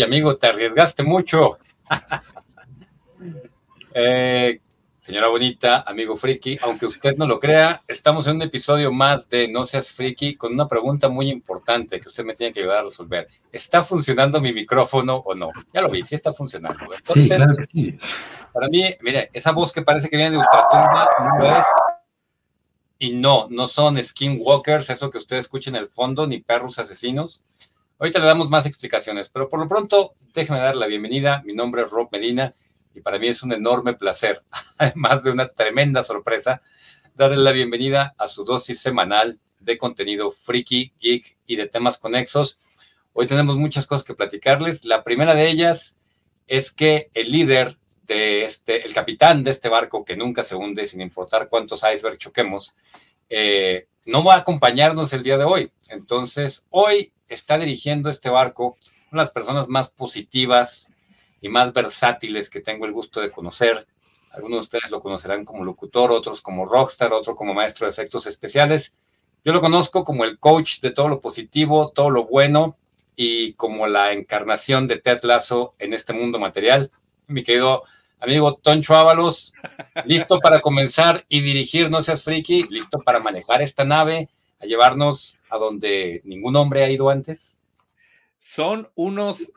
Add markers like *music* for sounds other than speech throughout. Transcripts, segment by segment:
Uy, amigo, te arriesgaste mucho. *laughs* Eh, señora bonita, amigo friki, aunque usted no lo crea, estamos en un episodio más de No seas friki con una pregunta muy importante que usted me tiene que ayudar a resolver. ¿Está funcionando mi micrófono o no? Ya lo vi, sí está funcionando. sí, claro que sí. Para mí, mire, esa voz que parece que viene de Ultratumba no es y no, no son skinwalkers, eso que usted escucha en el fondo, ni perros asesinos. Ahorita le damos más explicaciones, pero por lo pronto, déjeme dar la bienvenida. Mi nombre es Rob Medina y para mí es un enorme placer, *laughs* además de una tremenda sorpresa, darle la bienvenida a su dosis semanal de contenido friki, geek y de temas conexos. Hoy tenemos muchas cosas que platicarles. La primera de ellas es que el líder de este, el capitán de este barco que nunca se hunde, sin importar cuántos icebergs choquemos, eh, no va a acompañarnos el día de hoy. Entonces, hoy está dirigiendo este barco, una de las personas más positivas y más versátiles que tengo el gusto de conocer. Algunos de ustedes lo conocerán como locutor, otros como rockstar, otro como maestro de efectos especiales. Yo lo conozco como el coach de todo lo positivo, todo lo bueno y como la encarnación de Ted Lasso en este mundo material. Mi querido amigo Toncho Ábalos, listo para comenzar y dirigir No Seas Friki, listo para manejar esta nave a llevarnos a donde ningún hombre ha ido antes? Son unos,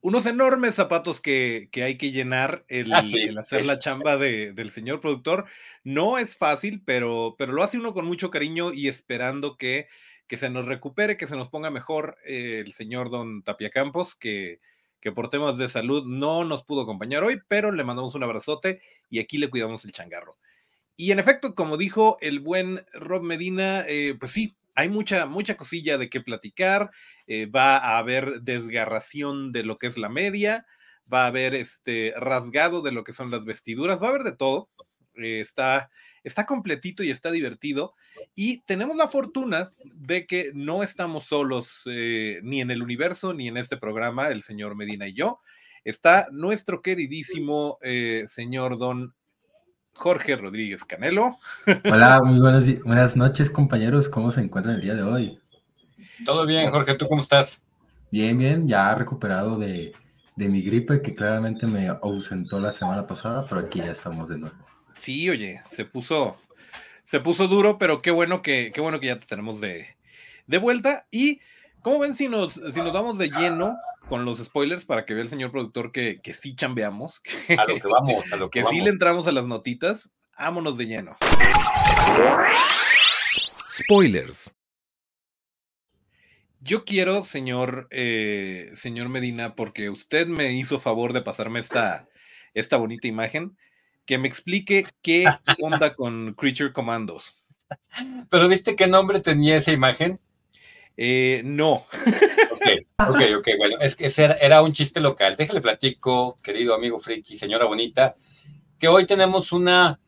unos enormes zapatos que, hay que llenar el, ah, hacer la chamba del señor productor. No es fácil, pero, pero lo hace uno con mucho cariño y esperando que, que se nos recupere, que se nos ponga mejor eh, el señor don Tapia Campos, que, que por temas de salud no nos pudo acompañar hoy, pero le mandamos un abrazote y aquí le cuidamos el changarro. Y en efecto, como dijo el buen Rob Medina, eh, pues sí, hay mucha, mucha cosilla de qué platicar. Eh, va a haber desgarración de lo que es la media, va a haber este rasgado de lo que son las vestiduras, va a haber de todo. Eh, está, está completito y está divertido. Y tenemos la fortuna de que no estamos solos ni en el universo ni en este programa, el señor Medina y yo. Está nuestro queridísimo señor Don Jorge Rodríguez Canelo. Hola, muy buenas, buenas noches, compañeros. ¿Cómo se encuentran el día de hoy? Todo bien, Jorge. ¿Tú cómo estás? Bien, bien. Ya recuperado de, mi gripe que claramente me ausentó la semana pasada, pero aquí ya estamos de nuevo. Sí, oye, se puso, se puso duro, pero qué bueno que, qué bueno que ya te tenemos de, de vuelta. Y, ¿cómo ven si nos, si nos damos de lleno con los spoilers para que vea el señor productor que, que sí chambeamos. a lo que vamos, a lo que, que sí le entramos a las notitas. Vámonos de lleno. Spoilers. Yo quiero, señor, eh, señor Medina, porque usted me hizo favor de pasarme esta, esta bonita imagen, que me explique qué *laughs* onda con Creature Commandos. ¿Pero viste qué nombre tenía esa imagen? Eh, no. Ok, ok, bueno, es que era, un chiste local. Déjale platico, querido amigo Friki, señora bonita, que hoy tenemos una,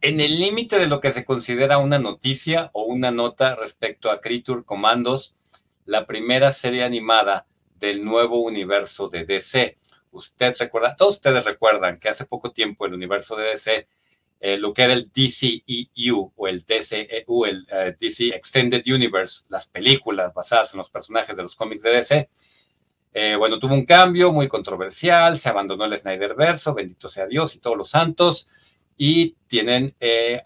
en el límite de lo que se considera una noticia o una nota respecto a Creature Commandos, la primera serie animada del nuevo universo de DC. Usted recuerda, todos ustedes recuerdan que hace poco tiempo el universo de DC eh, lo que era el DCEU o el DCEU, el eh, DC Extended Universe, las películas basadas en los personajes de los cómics de DC. Eh, bueno, tuvo un cambio muy controversial, se abandonó el Snyder Verso, bendito sea Dios y todos los santos, y tienen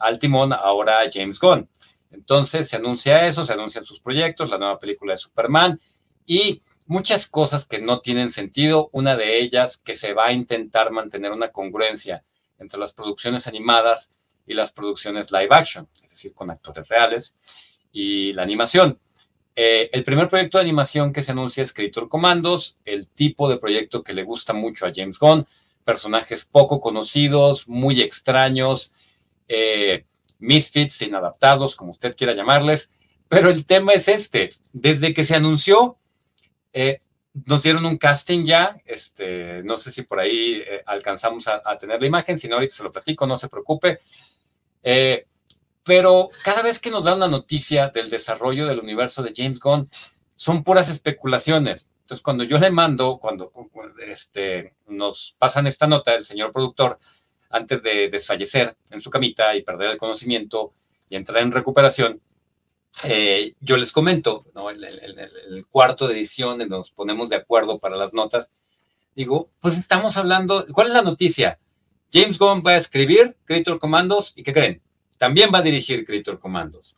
al timón ahora James Gunn. Entonces se anuncia eso, se anuncian sus proyectos, la nueva película de Superman y muchas cosas que no tienen sentido. Una de ellas que se va a intentar mantener una congruencia entre las producciones animadas y las producciones live action, es decir, con actores reales y la animación. Eh, el primer proyecto de animación que se anuncia es Creature Commandos, el tipo de proyecto que le gusta mucho a James Gunn, personajes poco conocidos, muy extraños, eh, misfits, inadaptados, como usted quiera llamarles, pero el tema es este, desde que se anunció, eh, nos dieron un casting ya, este, no sé si por ahí eh, alcanzamos a, tener la imagen, si no ahorita se lo platico, no se preocupe. Eh, pero cada vez que nos dan una noticia del desarrollo del universo de James Gunn, son puras especulaciones. Entonces, cuando yo le mando, cuando este, nos pasan esta nota, el señor productor, antes de desfallecer en su camita y perder el conocimiento y entrar en recuperación, eh, yo les comento, ¿no? El, el, cuarto de edición, en nos ponemos de acuerdo para las notas, digo, pues estamos hablando, ¿cuál es la noticia? James Gunn va a escribir Creator Commandos y ¿qué creen? También va a dirigir Creator Commandos.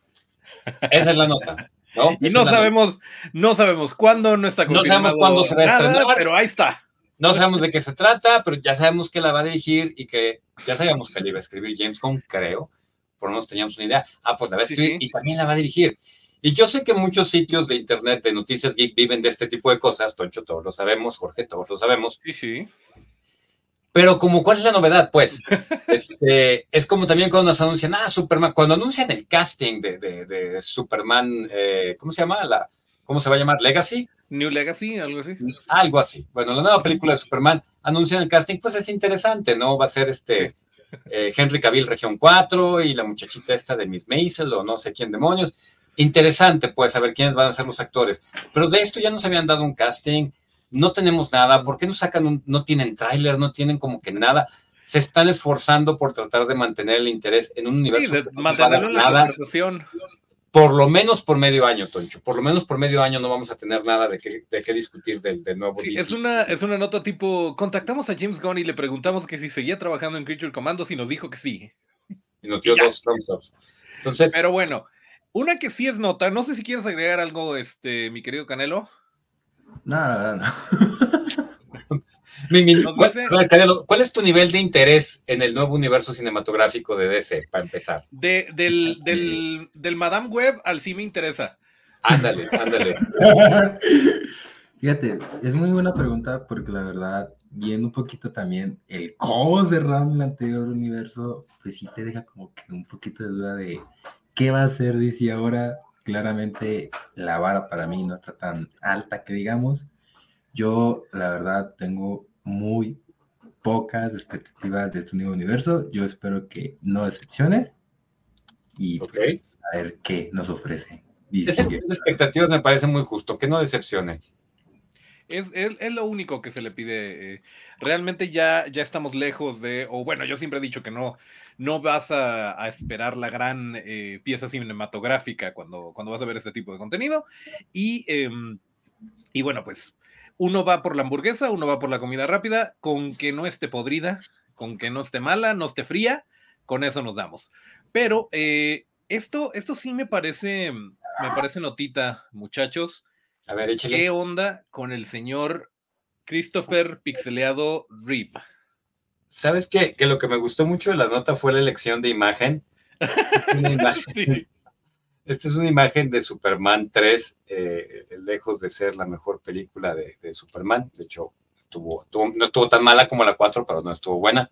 Esa es la nota. ¿no? *laughs* Y no sabemos, no sabemos cuándo, no está No sabemos cuándo se va a estrenar, pero ahí está. No sabemos de qué se trata, pero ya sabemos que la va a dirigir y que ya sabíamos que la iba a escribir James Gunn, creo. Por lo menos teníamos una idea. Ah, pues la va a escribir y también la va a dirigir. Y yo sé que muchos sitios de internet de noticias geek viven de este tipo de cosas. Toncho, todos lo sabemos. Jorge, todos lo sabemos. Sí, sí. Pero como, ¿cuál es la novedad? Pues, *laughs* este, es como también cuando nos anuncian, ah, Superman, cuando anuncian el casting de, de, Superman, eh, ¿cómo se llama? La, ¿Cómo se va a llamar? ¿Legacy? New Legacy, algo así. Algo así. Bueno, la nueva película de Superman anuncian el casting, pues es interesante, ¿no? Va a ser este eh, Henry Cavill Región 4 y la muchachita esta de Miss Maisel o no sé quién demonios. Interesante, pues, saber quiénes van a ser los actores. Pero de esto ya nos habían dado un casting no tenemos nada, ¿por qué no sacan un, no tienen tráiler, no tienen como que nada? Se están esforzando por tratar de mantener el interés en un universo. Sí, de la conversación. Por lo menos por medio año, Toncho. Por lo menos por medio año no vamos a tener nada de qué, de qué discutir del, nuevo sí, Es una, es una nota tipo, contactamos a James Gunn y le preguntamos que si seguía trabajando en Creature Commandos y nos dijo que sí. Y nos dio dos thumbs ups. Entonces, Pero bueno, una que sí es nota, no sé si quieres agregar algo, este, mi querido Canelo. No, no, no. *laughs* ¿cuál, es tu nivel de interés en el nuevo universo cinematográfico de DC, para empezar? De, del, del, Madame Web al sí me interesa. Ándale, ándale. *laughs* Fíjate, es muy buena pregunta porque la verdad, viendo un poquito también el cómo cerraron el anterior universo, pues sí te deja como que un poquito de duda de qué va a hacer DC ahora, claramente la vara para mí no está tan alta que digamos. Yo, la verdad, tengo muy pocas expectativas de este nuevo universo. Yo espero que no decepcione y pues, a ver qué nos ofrece. Esas expectativas me parece muy justo, que no decepcione. Es, es, lo único que se le pide. Eh, realmente ya, ya estamos lejos de, o bueno, yo siempre he dicho que no, no vas a, esperar la gran eh, pieza cinematográfica cuando, cuando vas a ver este tipo de contenido. Y, em, y bueno, pues uno va por la hamburguesa, uno va por la comida rápida, con que no esté podrida, con que no esté mala, no esté fría, con eso nos damos. Pero eh, esto, esto sí me parece, me parece notita, muchachos. A ver, échale. ¿Qué onda con el señor Christopher Pixeleado Reeve? ¿Sabes qué? Que lo que me gustó mucho de la nota fue la elección de imagen. *laughs* Esta es una imagen de Superman 3, eh, lejos de ser la mejor película de, Superman. De hecho, estuvo, no estuvo tan mala como la 4, pero no estuvo buena.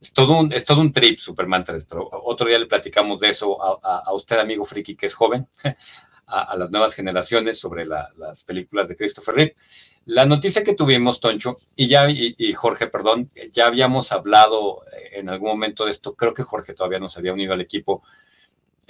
Es todo un, es todo un trip Superman 3, pero otro día le platicamos de eso a usted, amigo friki, que es joven. *laughs* a, las nuevas generaciones sobre las películas de Christopher Reeve. La noticia que tuvimos, Toncho, y ya, y, Jorge, perdón, ya habíamos hablado eh, en algún momento de esto, creo que Jorge todavía nos había unido al equipo.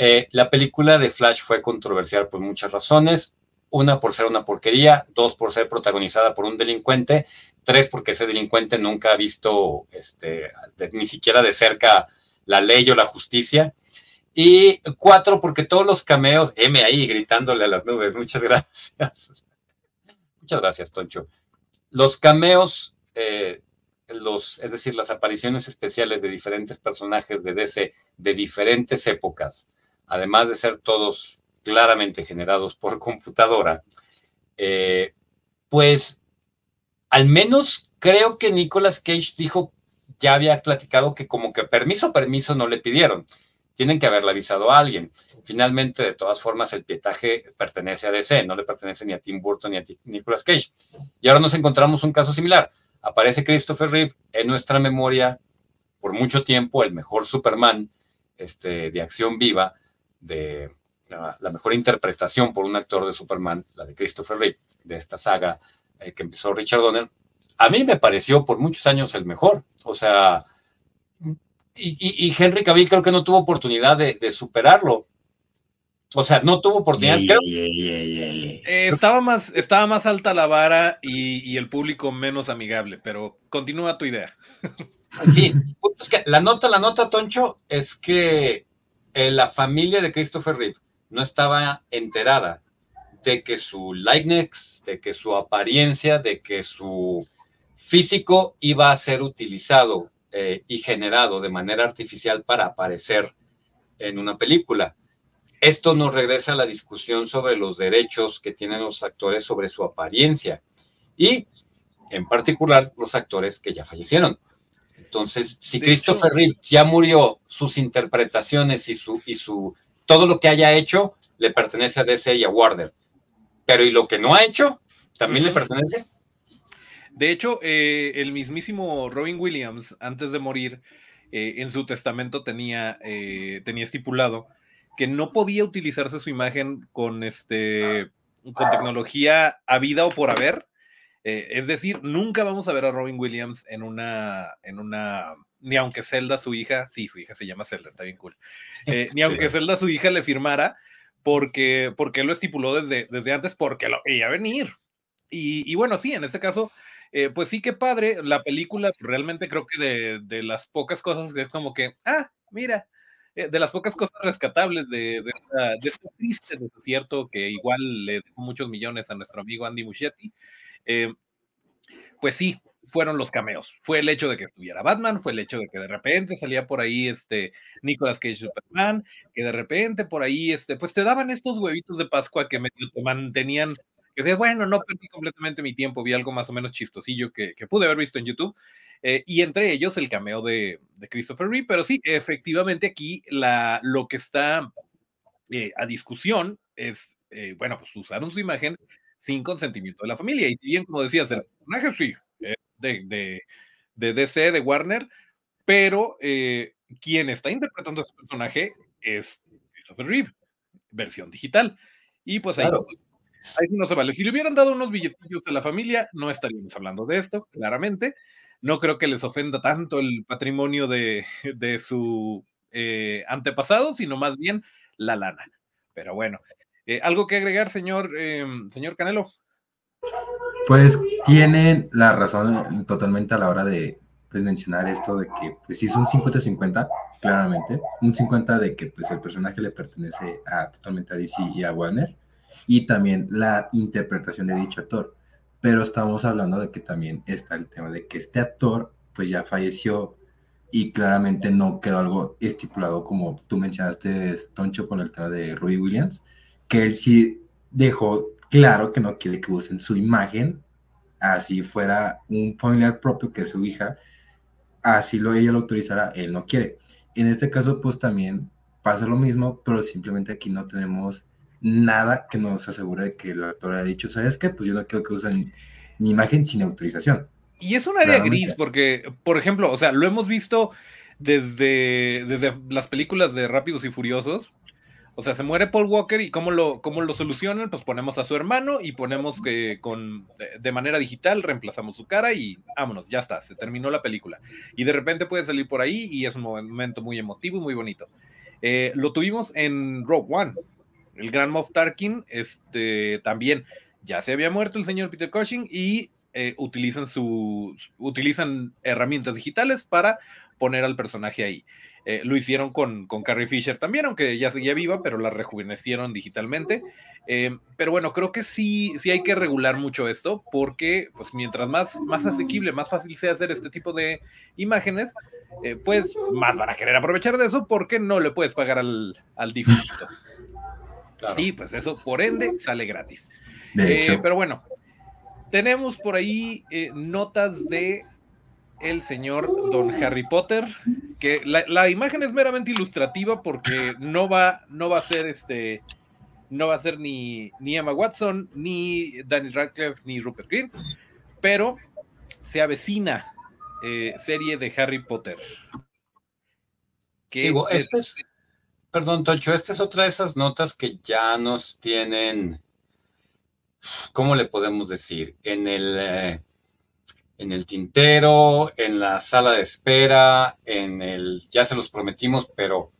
Eh, la película de Flash fue controversial por muchas razones. Una, por ser una porquería, dos, por ser protagonizada por un delincuente, tres, porque ese delincuente nunca ha visto este, ni siquiera de cerca la ley o la justicia. Y cuatro, porque todos los cameos, M ahí gritándole a las nubes, muchas *laughs* gracias. Muchas gracias, Toncho. Los cameos, eh, los, es decir, las apariciones especiales de diferentes personajes de DC de diferentes épocas, además de ser todos claramente generados por computadora, eh, pues al menos creo que Nicolas Cage dijo, ya había platicado que como que permiso, permiso no le pidieron tienen que haberle avisado a alguien. Finalmente, de todas formas, el pietaje pertenece a DC, no le pertenece ni a Tim Burton ni a Nicolas Cage. Y ahora nos encontramos un caso similar. Aparece Christopher Reeve en nuestra memoria por mucho tiempo el mejor Superman este, de acción viva, de la, mejor interpretación por un actor de Superman, la de Christopher Reeve, de esta saga eh, que empezó Richard Donner. A mí me pareció por muchos años el mejor. O sea, y, Henry Cavill creo que no tuvo oportunidad de, superarlo. O sea, no tuvo oportunidad. Eh, estaba, más, estaba más alta la vara y, el público menos amigable, pero continúa tu idea. Sí, la nota, la nota, Toncho, es que eh, la familia de Christopher Reeve no estaba enterada de que su likeness, de que su apariencia, de que su físico iba a ser utilizado eh, y generado de manera artificial para aparecer en una película. Esto nos regresa a la discusión sobre los derechos que tienen los actores sobre su apariencia y, en particular, los actores que ya fallecieron. Entonces, si Christopher Reeve ya murió, sus interpretaciones y su, y su todo lo que haya hecho le pertenece a DC y a Warner. Pero ¿y lo que no ha hecho? ¿También le pertenece? De hecho, eh, el mismísimo Robin Williams, antes de morir, eh, en su testamento tenía, eh, tenía estipulado que no podía utilizarse su imagen con, este, con tecnología a vida o por haber. Es decir, nunca vamos a ver a Robin Williams en una, en una, ni aunque Zelda, su hija, sí, su hija se llama Zelda, está bien cool, *laughs* ni aunque Zelda, su hija, le firmara, porque, porque lo estipuló desde, desde antes, porque lo iba a venir. Y, y, bueno, sí, en este caso, eh, pues sí que padre, la película realmente creo que de, de, las pocas cosas que es como que, ah, mira, eh, de las pocas cosas rescatables de, de, de este triste desierto que igual le dejó muchos millones a nuestro amigo Andy Muschietti, eh, pues sí, fueron los cameos. Fue el hecho de que estuviera Batman, fue el hecho de que de repente salía por ahí este Nicolas Cage Superman, que de repente por ahí, este, pues te daban estos huevitos de Pascua que medio te mantenían que decía, bueno, no perdí completamente mi tiempo, vi algo más o menos chistosillo que, pude haber visto en YouTube. Eh, y entre ellos el cameo de, de, Christopher Reeve, pero sí, efectivamente aquí la, lo que está eh, a discusión es, bueno, pues usaron su imagen sin consentimiento de la familia. Y bien, como decías, el personaje sí, de, de, de, DC, de Warner, pero quien está interpretando a ese personaje es Christopher Reeve, versión digital. Y pues ahí pues, Ahí no se vale. Si le hubieran dado unos billetillos a la familia, no estaríamos hablando de esto, claramente. No creo que les ofenda tanto el patrimonio de, de su eh, antepasado, sino más bien la lana. Pero bueno, eh, ¿algo que agregar, señor, eh, señor Canelo? Pues tienen la razón totalmente a la hora de pues, mencionar esto de que, pues sí, es un 50-50, claramente. Un 50 de que pues el personaje le pertenece a, totalmente a DC y a Warner y también la interpretación de dicho actor. Pero estamos hablando de que también está el tema de que este actor pues ya falleció y claramente no quedó algo estipulado como tú mencionaste, Toncho, con el tema de Robbie Williams, que él sí dejó claro que no quiere que usen su imagen, así fuera un familiar propio que es su hija, así lo ella lo autorizará, él no quiere. En este caso, pues también pasa lo mismo, pero simplemente aquí no tenemos nada que nos asegure de que el actor ha dicho, ¿sabes qué? Pues yo no quiero que usen mi imagen sin autorización. Y es un área gris, porque, por ejemplo, o sea, lo hemos visto desde, desde las películas de Rápidos y Furiosos. O sea, se muere Paul Walker y cómo lo, cómo lo solucionan, pues ponemos a su hermano y ponemos que con de manera digital reemplazamos su cara y vámonos, ya está, se terminó la película. Y de repente puede salir por ahí y es un momento muy emotivo y muy bonito. Eh, lo tuvimos en Rogue One el gran Moff Tarkin, este, también ya se había muerto el señor Peter Cushing y eh, utilizan, su, utilizan herramientas digitales para poner al personaje ahí. Eh, lo hicieron con, con, Carrie Fisher también, aunque ya seguía viva, pero la rejuvenecieron digitalmente. Eh, pero bueno, creo que sí, sí hay que regular mucho esto, porque pues mientras más, más asequible, más fácil sea hacer este tipo de imágenes, pues más van a querer aprovechar de eso porque no le puedes pagar al, al difunto. Y pues eso, por ende, sale gratis. Eh, pero bueno, tenemos por ahí eh, notas de el señor Don Harry Potter, que la, imagen es meramente ilustrativa porque no va, no va a ser este, no va a ser ni, ni Emma Watson, ni Danny Radcliffe, ni Rupert Green, pero se avecina eh, serie de Harry Potter. Que Digo, este es, Perdón, Tocho, esta es otra de esas notas que ya nos tienen, ¿cómo le podemos decir? En el, eh, en el tintero, en la sala de espera, en el, ya se los prometimos, pero,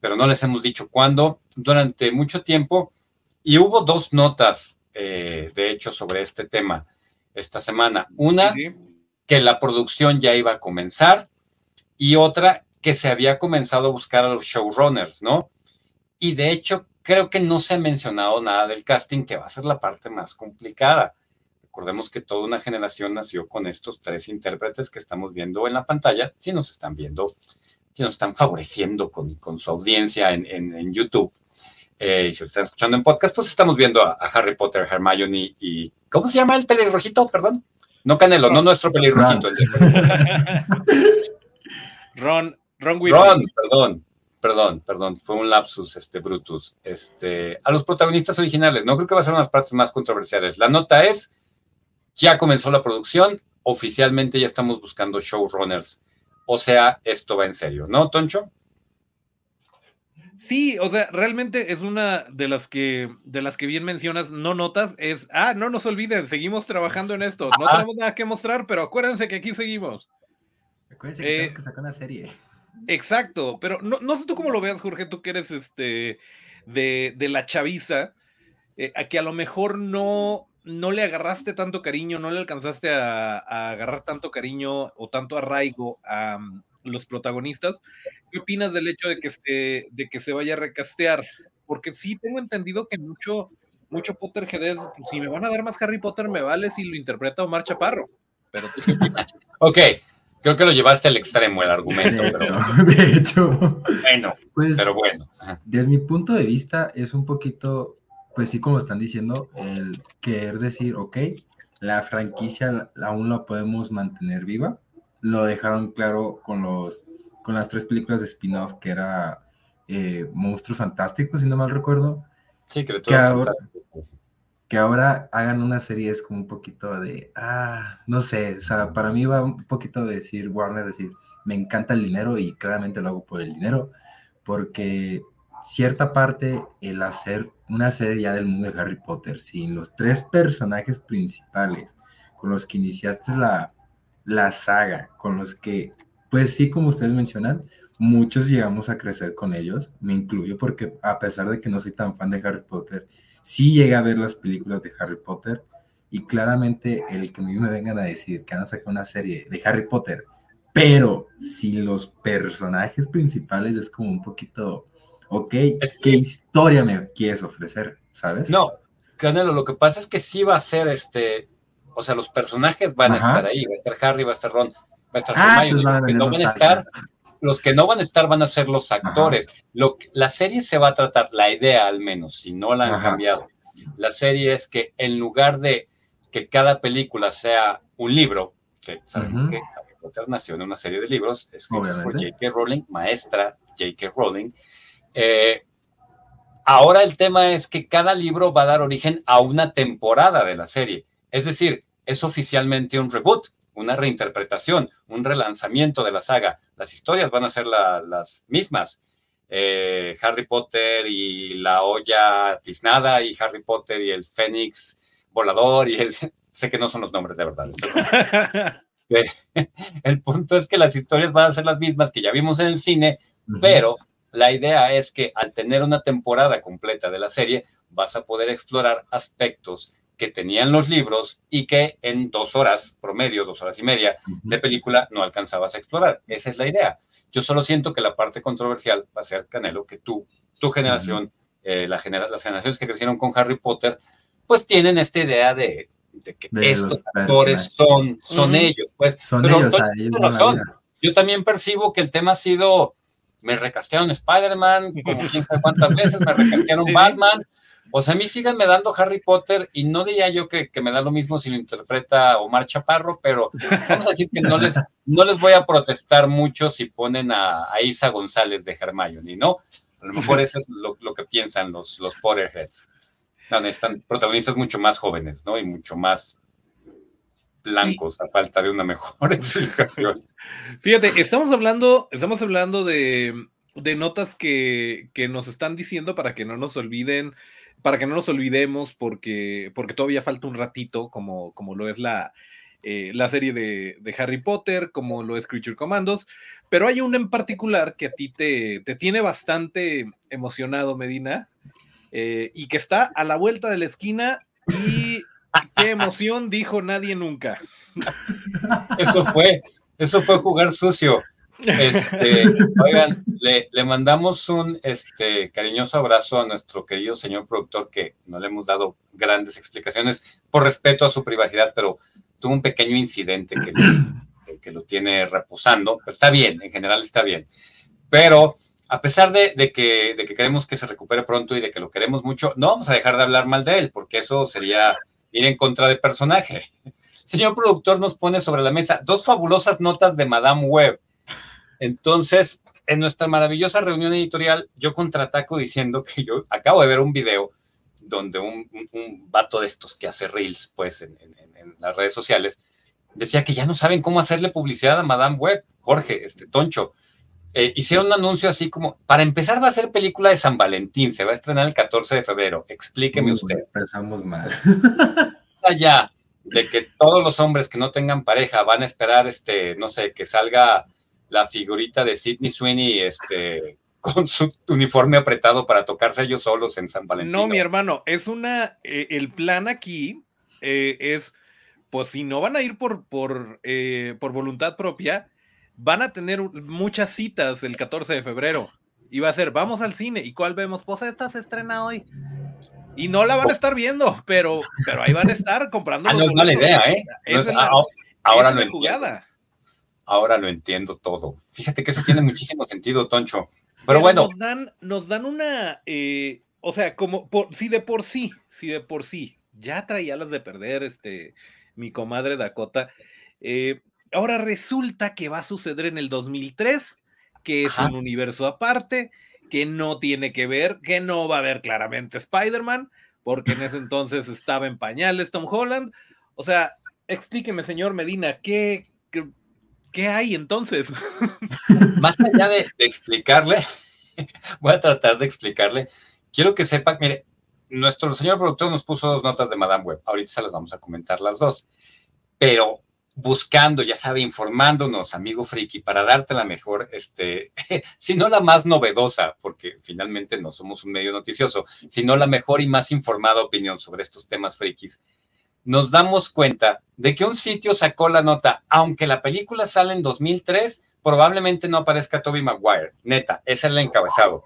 pero no les hemos dicho cuándo, durante mucho tiempo. Y hubo dos notas, eh, de hecho, sobre este tema esta semana. Una, que la producción ya iba a comenzar, y otra que se había comenzado a buscar a los showrunners, ¿no? Y de hecho, creo que no se ha mencionado nada del casting, que va a ser la parte más complicada. Recordemos que toda una generación nació con estos tres intérpretes que estamos viendo en la pantalla, si nos están viendo, si nos están favoreciendo con, con su audiencia en, en, YouTube. Eh, y si lo están escuchando en podcast, pues estamos viendo a, Harry Potter, Hermione y, ¿cómo se llama el pelirrojito? Perdón. No Canelo, no nuestro pelirrojito. *laughs* Ron, Ron, Ron, perdón perdón, perdón, fue un lapsus, este, Brutus, este, a los protagonistas originales. No creo que va a ser una de las partes más controversiales. La nota es, ya comenzó la producción, oficialmente ya estamos buscando showrunners. O sea, esto va en serio, ¿no, Toncho? Sí, o sea, realmente es una de las que de las que bien mencionas, no notas, es, ah, no nos olviden, seguimos trabajando en esto, no tenemos nada que mostrar, pero acuérdense que aquí seguimos. Acuérdense que tenemos eh, que sacar una serie. Exacto, pero no, no, sé tú cómo lo veas, Jorge, tú que eres este de, de la chaviza, eh, a que a lo mejor no, no le agarraste tanto cariño, no le alcanzaste a, agarrar tanto cariño o tanto arraigo a mm, los protagonistas. ¿Qué opinas del hecho de que se, de que se vaya a recastear? Porque sí tengo entendido que mucho, mucho Potterhead es, pues, si me van a dar más Harry Potter, me vale si lo interpreta Omar Chaparro. Pero *laughs* ok, Creo que lo llevaste al extremo el argumento. De, pero, hecho, *laughs* de hecho. Bueno, pues, pero bueno. Desde mi punto de vista, es un poquito, pues sí, como están diciendo, el querer decir, ok, la franquicia aún la podemos mantener viva. Lo dejaron claro con, los, con las tres películas de spin-off, que era eh, Monstruos Fantásticos, si no mal recuerdo. Sí, creo que ahora, que ahora hagan una serie es como un poquito de, ah, no sé, o sea, para mí va un poquito de decir Warner, decir, me encanta el dinero y claramente lo hago por el dinero, porque cierta parte el hacer una serie ya del mundo de Harry Potter sin los tres personajes principales con los que iniciaste la, la saga, con los que, pues sí, como ustedes mencionan, muchos llegamos a crecer con ellos, me incluyo porque a pesar de que no soy tan fan de Harry Potter, sí llegué a ver las películas de Harry Potter y claramente el que me vengan a decir que van a sacar una serie de Harry Potter, pero si los personajes principales es como un poquito, ok, ¿qué historia me quieres ofrecer? ¿Sabes? No, Canelo, lo que pasa es que sí va a ser este, o sea, los personajes van a estar ahí, va a estar Harry, va a estar Ron, va a estar ah, pues los que no van a estar, los que no van a estar van a ser los actores. Lo la serie se va a tratar, la idea al menos, si no la han cambiado, la serie es que en lugar de que cada película sea un libro, que sabemos que Harry Potter nació en una serie de libros escritos por J.K. Rowling, maestra J.K. Rowling, eh, ahora el tema es que cada libro va a dar origen a una temporada de la serie. Es decir, es oficialmente un reboot una reinterpretación, un relanzamiento de la saga. Las historias van a ser las mismas. Eh, Harry Potter y la olla tiznada y Harry Potter y el Fénix volador y el... *laughs* sé que no son los nombres de verdad. *laughs* *laughs* el punto es que las historias van a ser las mismas que ya vimos en el cine, pero la idea es que al tener una temporada completa de la serie, vas a poder explorar aspectos que tenían los libros y que en dos horas, promedio, dos horas y media de película, no alcanzabas a explorar. Esa es la idea. Yo solo siento que la parte controversial va a ser, Canelo, que tú, tu generación, eh, la las generaciones que crecieron con Harry Potter, pues tienen esta idea de, que estos actores son, son ellos. Pues, son ellos, Yo también percibo que el tema ha sido, me recastearon Spider-Man, como quién sabe cuántas veces, me recastearon *laughs* Batman, o sea, a mí síganme dando Harry Potter y no diría yo que, me da lo mismo si lo interpreta Omar Chaparro, pero vamos a decir que no les, no les voy a protestar mucho si ponen a, Isa González de Hermione, ¿no? A lo mejor eso es lo, que piensan los, los Potterheads. están protagonistas mucho más jóvenes, ¿no? Y mucho más blancos, a falta de una mejor *laughs* explicación. Fíjate, estamos hablando, estamos hablando de, de notas que, que, nos están diciendo para que no nos olviden para que no nos olvidemos, porque, porque todavía falta un ratito, como, como lo es la, eh, la serie de, Harry Potter, como lo es Creature Commandos, pero hay una en particular que a ti te, te tiene bastante emocionado, Medina, eh, y que está a la vuelta de la esquina y qué emoción dijo nadie nunca. Eso fue, eso fue jugar sucio. Este, oigan, le, mandamos un este, cariñoso abrazo a nuestro querido señor productor que no le hemos dado grandes explicaciones por respeto a su privacidad, pero tuvo un pequeño incidente que, que lo tiene reposando, pero está bien, en general está bien. Pero a pesar de, que, de que queremos que se recupere pronto y de que lo queremos mucho, no vamos a dejar de hablar mal de él, porque eso sería ir en contra del personaje. señor productor nos pone sobre la mesa dos fabulosas notas de Madame Web. Entonces, en nuestra maravillosa reunión editorial, yo contraataco diciendo que yo acabo de ver un video donde un, un, vato de estos que hace reels, pues, en, las redes sociales, decía que ya no saben cómo hacerle publicidad a Madame Web, Jorge, este Toncho. Eh, hicieron un anuncio así como, para empezar va a ser película de San Valentín, se va a estrenar el 14 de febrero, explíqueme usted. Empezamos mal. Allá de que todos los hombres que no tengan pareja van a esperar, este, no sé, que salga la figurita de Sidney Sweeney, este, con su uniforme apretado para tocarse ellos solos en San Valentín. No, mi hermano, es una, eh, el plan aquí eh, es, pues si no van a ir por, por, eh, por voluntad propia, van a tener muchas citas el 14 de febrero. Y va a ser, vamos al cine. ¿Y cuál vemos? Pues esta se estrena hoy. Y no la van a estar viendo, pero, pero ahí van a estar comprando. Ah, no es mala idea, ¿eh? ahora lo entiendo. Ahora lo entiendo todo. Fíjate que eso tiene *laughs* muchísimo sentido, Toncho. Pero, bueno. Nos dan, nos dan una, eh, o sea, como, por, si de por sí, si de por sí, ya traía las de perder, este, mi comadre Dakota. Eh, ahora resulta que va a suceder en el 2003, que es un universo aparte, que no tiene que ver, que no va a haber claramente Spider-Man, porque en ese entonces estaba en pañales Tom Holland. O sea, explíqueme, señor Medina, ¿qué, qué, hay entonces? *laughs* Más allá de, explicarle, *laughs* voy a tratar de explicarle. Quiero que sepa, mire, nuestro señor productor nos puso dos notas de Madame Web. Ahorita se las vamos a comentar las dos. Pero buscando, ya sabe, informándonos, amigo friki, para darte la mejor, este, *laughs* si no la más novedosa, porque finalmente no somos un medio noticioso, sino la mejor y más informada opinión sobre estos temas frikis, nos damos cuenta de que un sitio sacó la nota, aunque la película sale en 2003, probablemente no aparezca Toby Maguire. Neta, es el encabezado.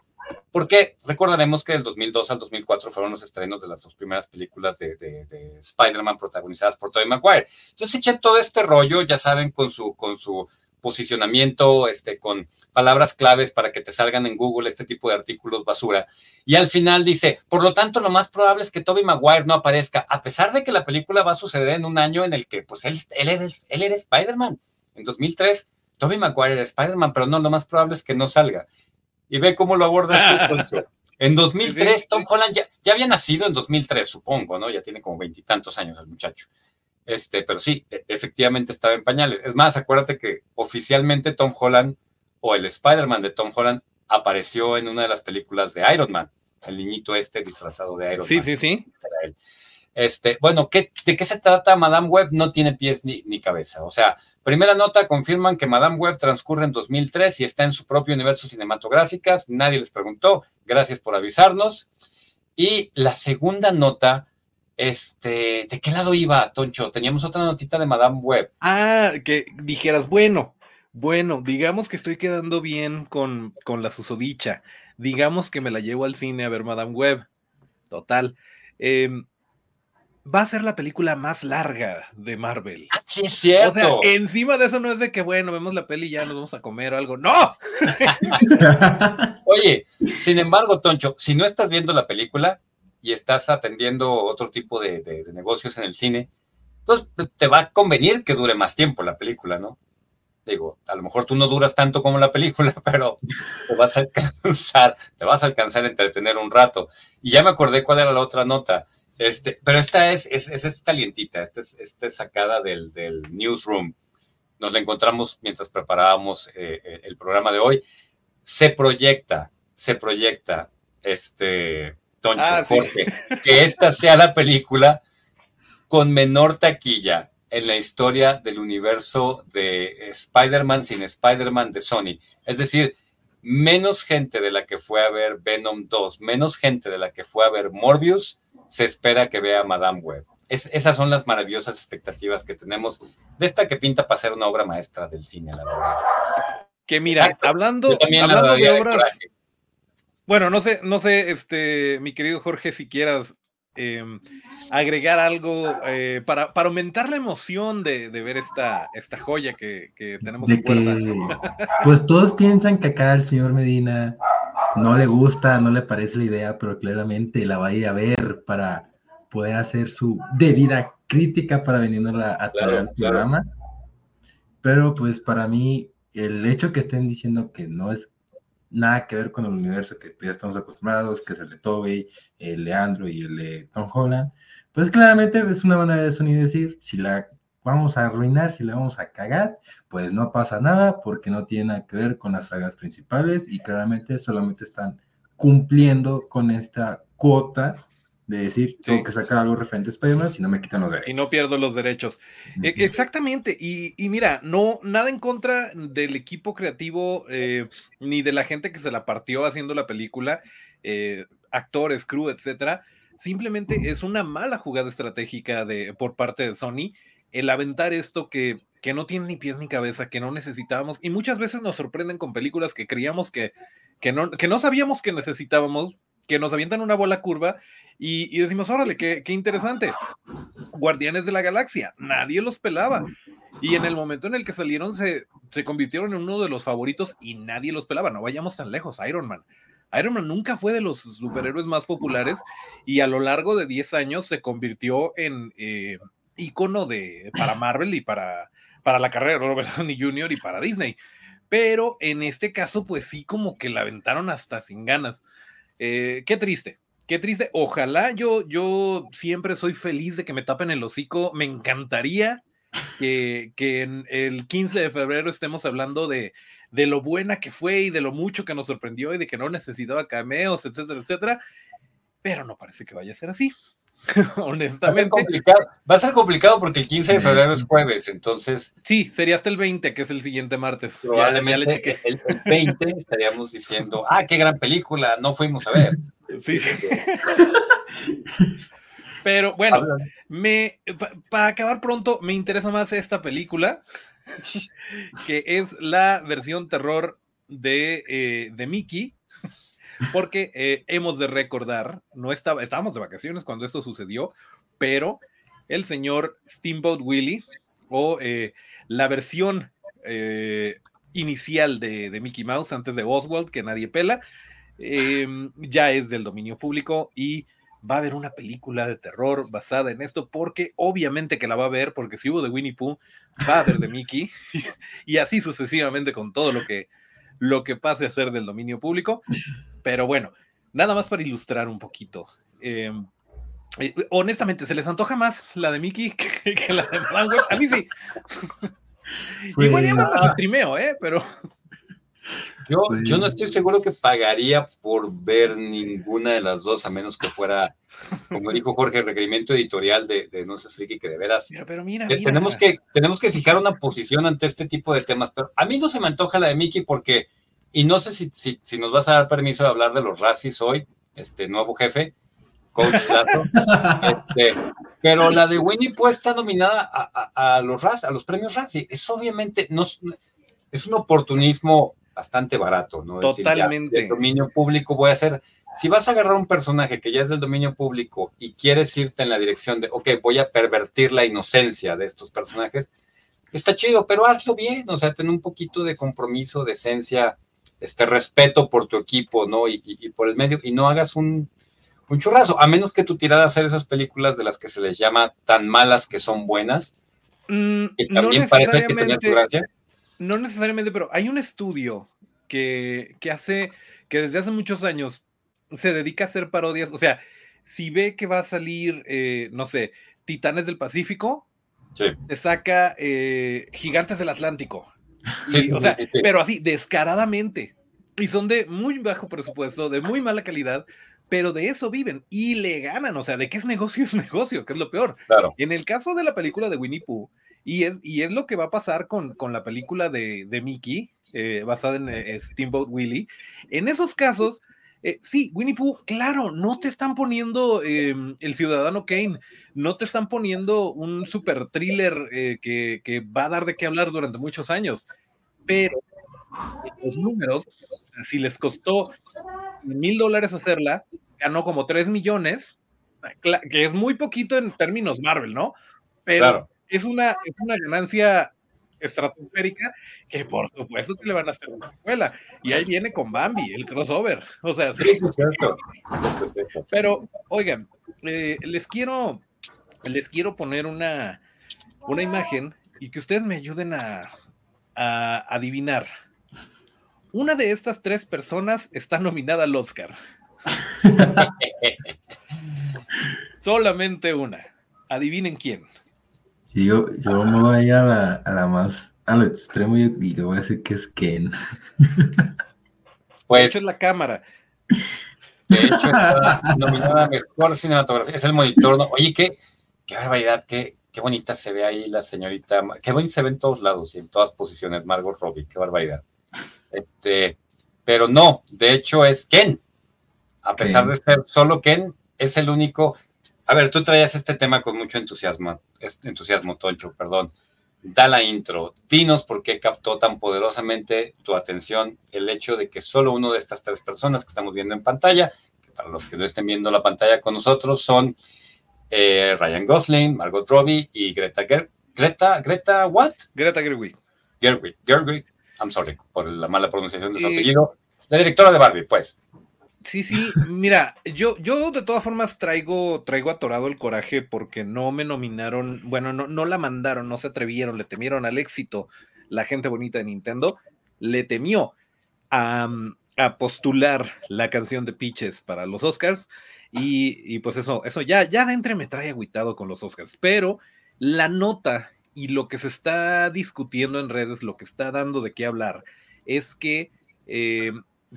Porque recordaremos que del 2002 al 2004 fueron los estrenos de las dos primeras películas de, Spider-Man protagonizadas por Tobey Maguire. Entonces echen todo este rollo, ya saben, con su, con su posicionamiento, este, con palabras claves para que te salgan en Google este tipo de artículos basura. Y al final dice, por lo tanto, lo más probable es que Tobey Maguire no aparezca, a pesar de que la película va a suceder en un año en el que, pues, él, él era, él era Spider-Man. En 2003, Tobey Maguire era Spider-Man, pero no, lo más probable es que no salga y ve cómo lo abordas tú, *laughs* En 2003, Tom Holland ya, había nacido en 2003, supongo, ¿no? Ya tiene como veintitantos años el muchacho. Este, pero sí, e, efectivamente estaba en pañales. Es más, acuérdate que oficialmente Tom Holland o el Spider-Man de Tom Holland apareció en una de las películas de Iron Man, el niñito este disfrazado de Iron Man. Sí, sí, sí. Este, bueno, ¿de qué se trata Madame Web? No tiene pies ni, ni, cabeza. O sea, primera nota, confirman que Madame Web transcurre en 2003 y está en su propio universo cinematográfico. Nadie les preguntó. Gracias por avisarnos. Y la segunda nota, este, ¿de qué lado iba, Toncho? Teníamos otra notita de Madame Web. Ah, que dijeras, bueno, bueno, digamos que estoy quedando bien con, con la susodicha. Digamos que me la llevo al cine a ver Madame Web. Total. Eh, va a ser la película más larga de Marvel. Ah, sí, es cierto. O sea, encima de eso no es de que, bueno, vemos la peli y ya nos vamos a comer o algo. ¡No! *laughs* Oye, sin embargo, Toncho, si no estás viendo la película y estás atendiendo otro tipo de, negocios en el cine, pues te va a convenir que dure más tiempo la película, ¿no? Digo, a lo mejor tú no duras tanto como la película, *laughs* pero te vas a alcanzar, te vas a alcanzar a entretener un rato. Y ya me acordé cuál era la otra nota este, pero esta es, es, es, calientita, esta es, esta sacada del, del, newsroom. Nos la encontramos mientras preparábamos eh, eh, el programa de hoy. Se proyecta, se proyecta, este, Toncho, ah, Jorge, que esta sea la película con menor taquilla en la historia del universo de Spider-Man sin Spider-Man de Sony. Es decir, menos gente de la que fue a ver Venom 2, menos gente de la que fue a ver Morbius, se espera que vea Madame Web. esas son las maravillosas expectativas que tenemos de esta que pinta para ser una obra maestra del cine, la verdad. Que mira, hablando, hablando de obras. Bueno, no sé, no sé, este, mi querido Jorge, si quieras em, agregar algo eh, para, para, aumentar la emoción de, ver esta, esta joya que, tenemos en puerta. pues todos piensan que acá el señor Medina no le gusta, no le parece la idea, pero claramente la va a ir a ver para poder hacer su debida crítica para venirnos a traer al programa. Pero pues para mí, el hecho que estén diciendo que no es nada que ver con el universo que ya estamos acostumbrados, que es el de Tobey, el Leandro y el de Tom Holland, pues claramente es una manera de sonido decir, si la vamos a arruinar, si la vamos a cagar, pues no pasa nada porque no tiene nada que ver con las sagas principales y claramente solamente están cumpliendo con esta cuota de decir, tengo que sacar algo referente a Spider-Man si no me quitan los derechos. Y no pierdo los derechos. E, exactamente. Y, mira, no, nada en contra del equipo creativo eh, ni de la gente que se la partió haciendo la película, eh, actores, crew, etcétera. Simplemente es una mala jugada estratégica de, por parte de Sony el aventar esto que, que no tiene ni pies ni cabeza, que no necesitábamos. Y muchas veces nos sorprenden con películas que creíamos que, que, no, que no sabíamos que necesitábamos, que nos avientan una bola curva y, decimos, órale, qué, qué, interesante. Guardianes de la Galaxia, nadie los pelaba. Y en el momento en el que salieron se, se convirtieron en uno de los favoritos y nadie los pelaba. No vayamos tan lejos, Iron Man. Iron Man nunca fue de los superhéroes más populares y a lo largo de 10 años se convirtió en eh, icono de, para Marvel y para, para la carrera de Robert Downey Jr. y para Disney. Pero en este caso, pues sí, como que la aventaron hasta sin ganas. Eh, qué triste, Qué triste. Ojalá yo, yo siempre soy feliz de que me tapen el hocico. Me encantaría que, que en el 15 de febrero estemos hablando de, de lo buena que fue y de lo mucho que nos sorprendió y de que no necesitaba cameos, etcétera, etcétera. Pero no parece que vaya a ser así. *laughs* Honestamente. Va a, ser complicado porque el 15 de febrero es jueves, entonces. Sí, sería hasta el 20, que es el siguiente martes. Probablemente el, el 20 estaríamos diciendo, ah, qué gran película, no fuimos a ver. *laughs* Sí, *laughs* Pero bueno, me, para acabar pronto, me interesa más esta película, que es la versión terror de, eh, de Mickey, porque eh, hemos de recordar, no estaba, estábamos de vacaciones cuando esto sucedió, pero el señor Steamboat Willie, o eh, la versión inicial de, de, Mickey Mouse antes de Oswald, que nadie pela, Em, ya es del dominio público y va a haber una película de terror basada en esto, porque obviamente que la va a ver, porque si hubo de Winnie Pooh, va a haber de Mickey, *laughs* y así sucesivamente con todo lo que, lo que pase a ser del dominio público. Pero bueno, nada más para ilustrar un poquito. Em, eh, honestamente, ¿se les antoja más la de Mickey *laughs* que, la de A mí sí. *laughs* Igual ya más la streameo, ¿eh? Pero... Yo, yo no estoy seguro que pagaría por ver ninguna de las dos, a menos que fuera, como dijo Jorge, el requerimiento editorial de, de No seas friki, que de veras. Pero, mira, Tenemos, que, tenemos que fijar una posición ante este tipo de temas. Pero a mí no se me antoja la de Mickey porque, y no sé si, si, si nos vas a dar permiso de hablar de los Razzies hoy, este nuevo jefe, Coach Lazo. *laughs* este, pero la de Winnie Pooh está nominada a, a, a los, a los premios Razzie. Es obviamente, no, es un oportunismo bastante barato, ¿no? Totalmente. El dominio público voy a hacer, si vas a agarrar un personaje que ya es del dominio público y quieres irte en la dirección de, ok, voy a pervertir la inocencia de estos personajes, está chido, pero hazlo bien, o sea, ten un poquito de compromiso, de esencia, este respeto por tu equipo, ¿no? Y, por el medio, y no hagas un, un churrazo, a menos que tu tirada a hacer esas películas de las que se les llama tan malas que son buenas, mm, que también no parece que tener tu gracia no necesariamente, pero hay un estudio que, hace, que desde hace muchos años se dedica a hacer parodias. O sea, si ve que va a salir, eh, no sé, Titanes del Pacífico, te saca eh, Gigantes del Atlántico. Sí, o sea, pero así, descaradamente. Y son de muy bajo presupuesto, de muy mala calidad, pero de eso viven y le ganan. O sea, de qué es negocio *laughs* es negocio, que es lo peor. Claro. En el caso de la película de Winnie Pooh, y es, y es lo que va a pasar con, con la película de, de Mickey, eh, basada en eh, Steamboat Willie. En esos casos, eh, sí, Winnie Pooh, claro, no te están poniendo em, el ciudadano Kane, no te están poniendo un super thriller que, que, va a dar de qué hablar durante muchos años, pero los números, si les costó mil dólares hacerla, ganó como tres millones, que es muy poquito en términos Marvel, ¿no? Pero es, una, es una ganancia estratosférica que por supuesto que le van a hacer una escuela. Y ahí viene con Bambi, el crossover. O sea, sí, es cierto. Pero, oigan, eh, les quiero les quiero poner una, una imagen y que ustedes me ayuden a, a adivinar. Una de estas tres personas está nominada al Oscar. *laughs* Solamente una. Adivinen quién. Yo, yo me voy a ir a la, a la más al extremo y, le voy a decir que es Ken. Pues es la cámara. De hecho, está nominada a mejor cinematografía. Es el monitor. Oye, qué, qué barbaridad, qué, qué bonita se ve ahí la señorita. Qué bonita se ve en todos lados y en todas posiciones. Margot Robbie, qué barbaridad. Este, pero no, de hecho es Ken. A pesar de ser solo Ken, es el único. A ver, tú traías este tema con mucho entusiasmo, entusiasmo, Toncho, perdón. Da la intro. Dinos por qué captó tan poderosamente tu atención el hecho de que solo uno de estas tres personas que estamos viendo en pantalla, que para los que no estén viendo la pantalla con nosotros, son eh, Ryan Gosling, Margot Robbie y Greta Greta, Greta, what? Greta Gerwig. Gerwig, Gerwig, I'm sorry por la mala pronunciación de su apellido. La directora de Barbie, pues. Sí, sí, mira, yo, yo de todas formas traigo, traigo atorado el coraje porque no me nominaron, bueno, no, no la mandaron, no se atrevieron, le temieron al éxito la gente bonita de Nintendo, le temió a, a postular la canción de Peaches para los Oscars y, pues eso, eso ya, ya de entre me trae agüitado con los Oscars, pero la nota y lo que se está discutiendo en redes, lo que está dando de qué hablar, es que, eh,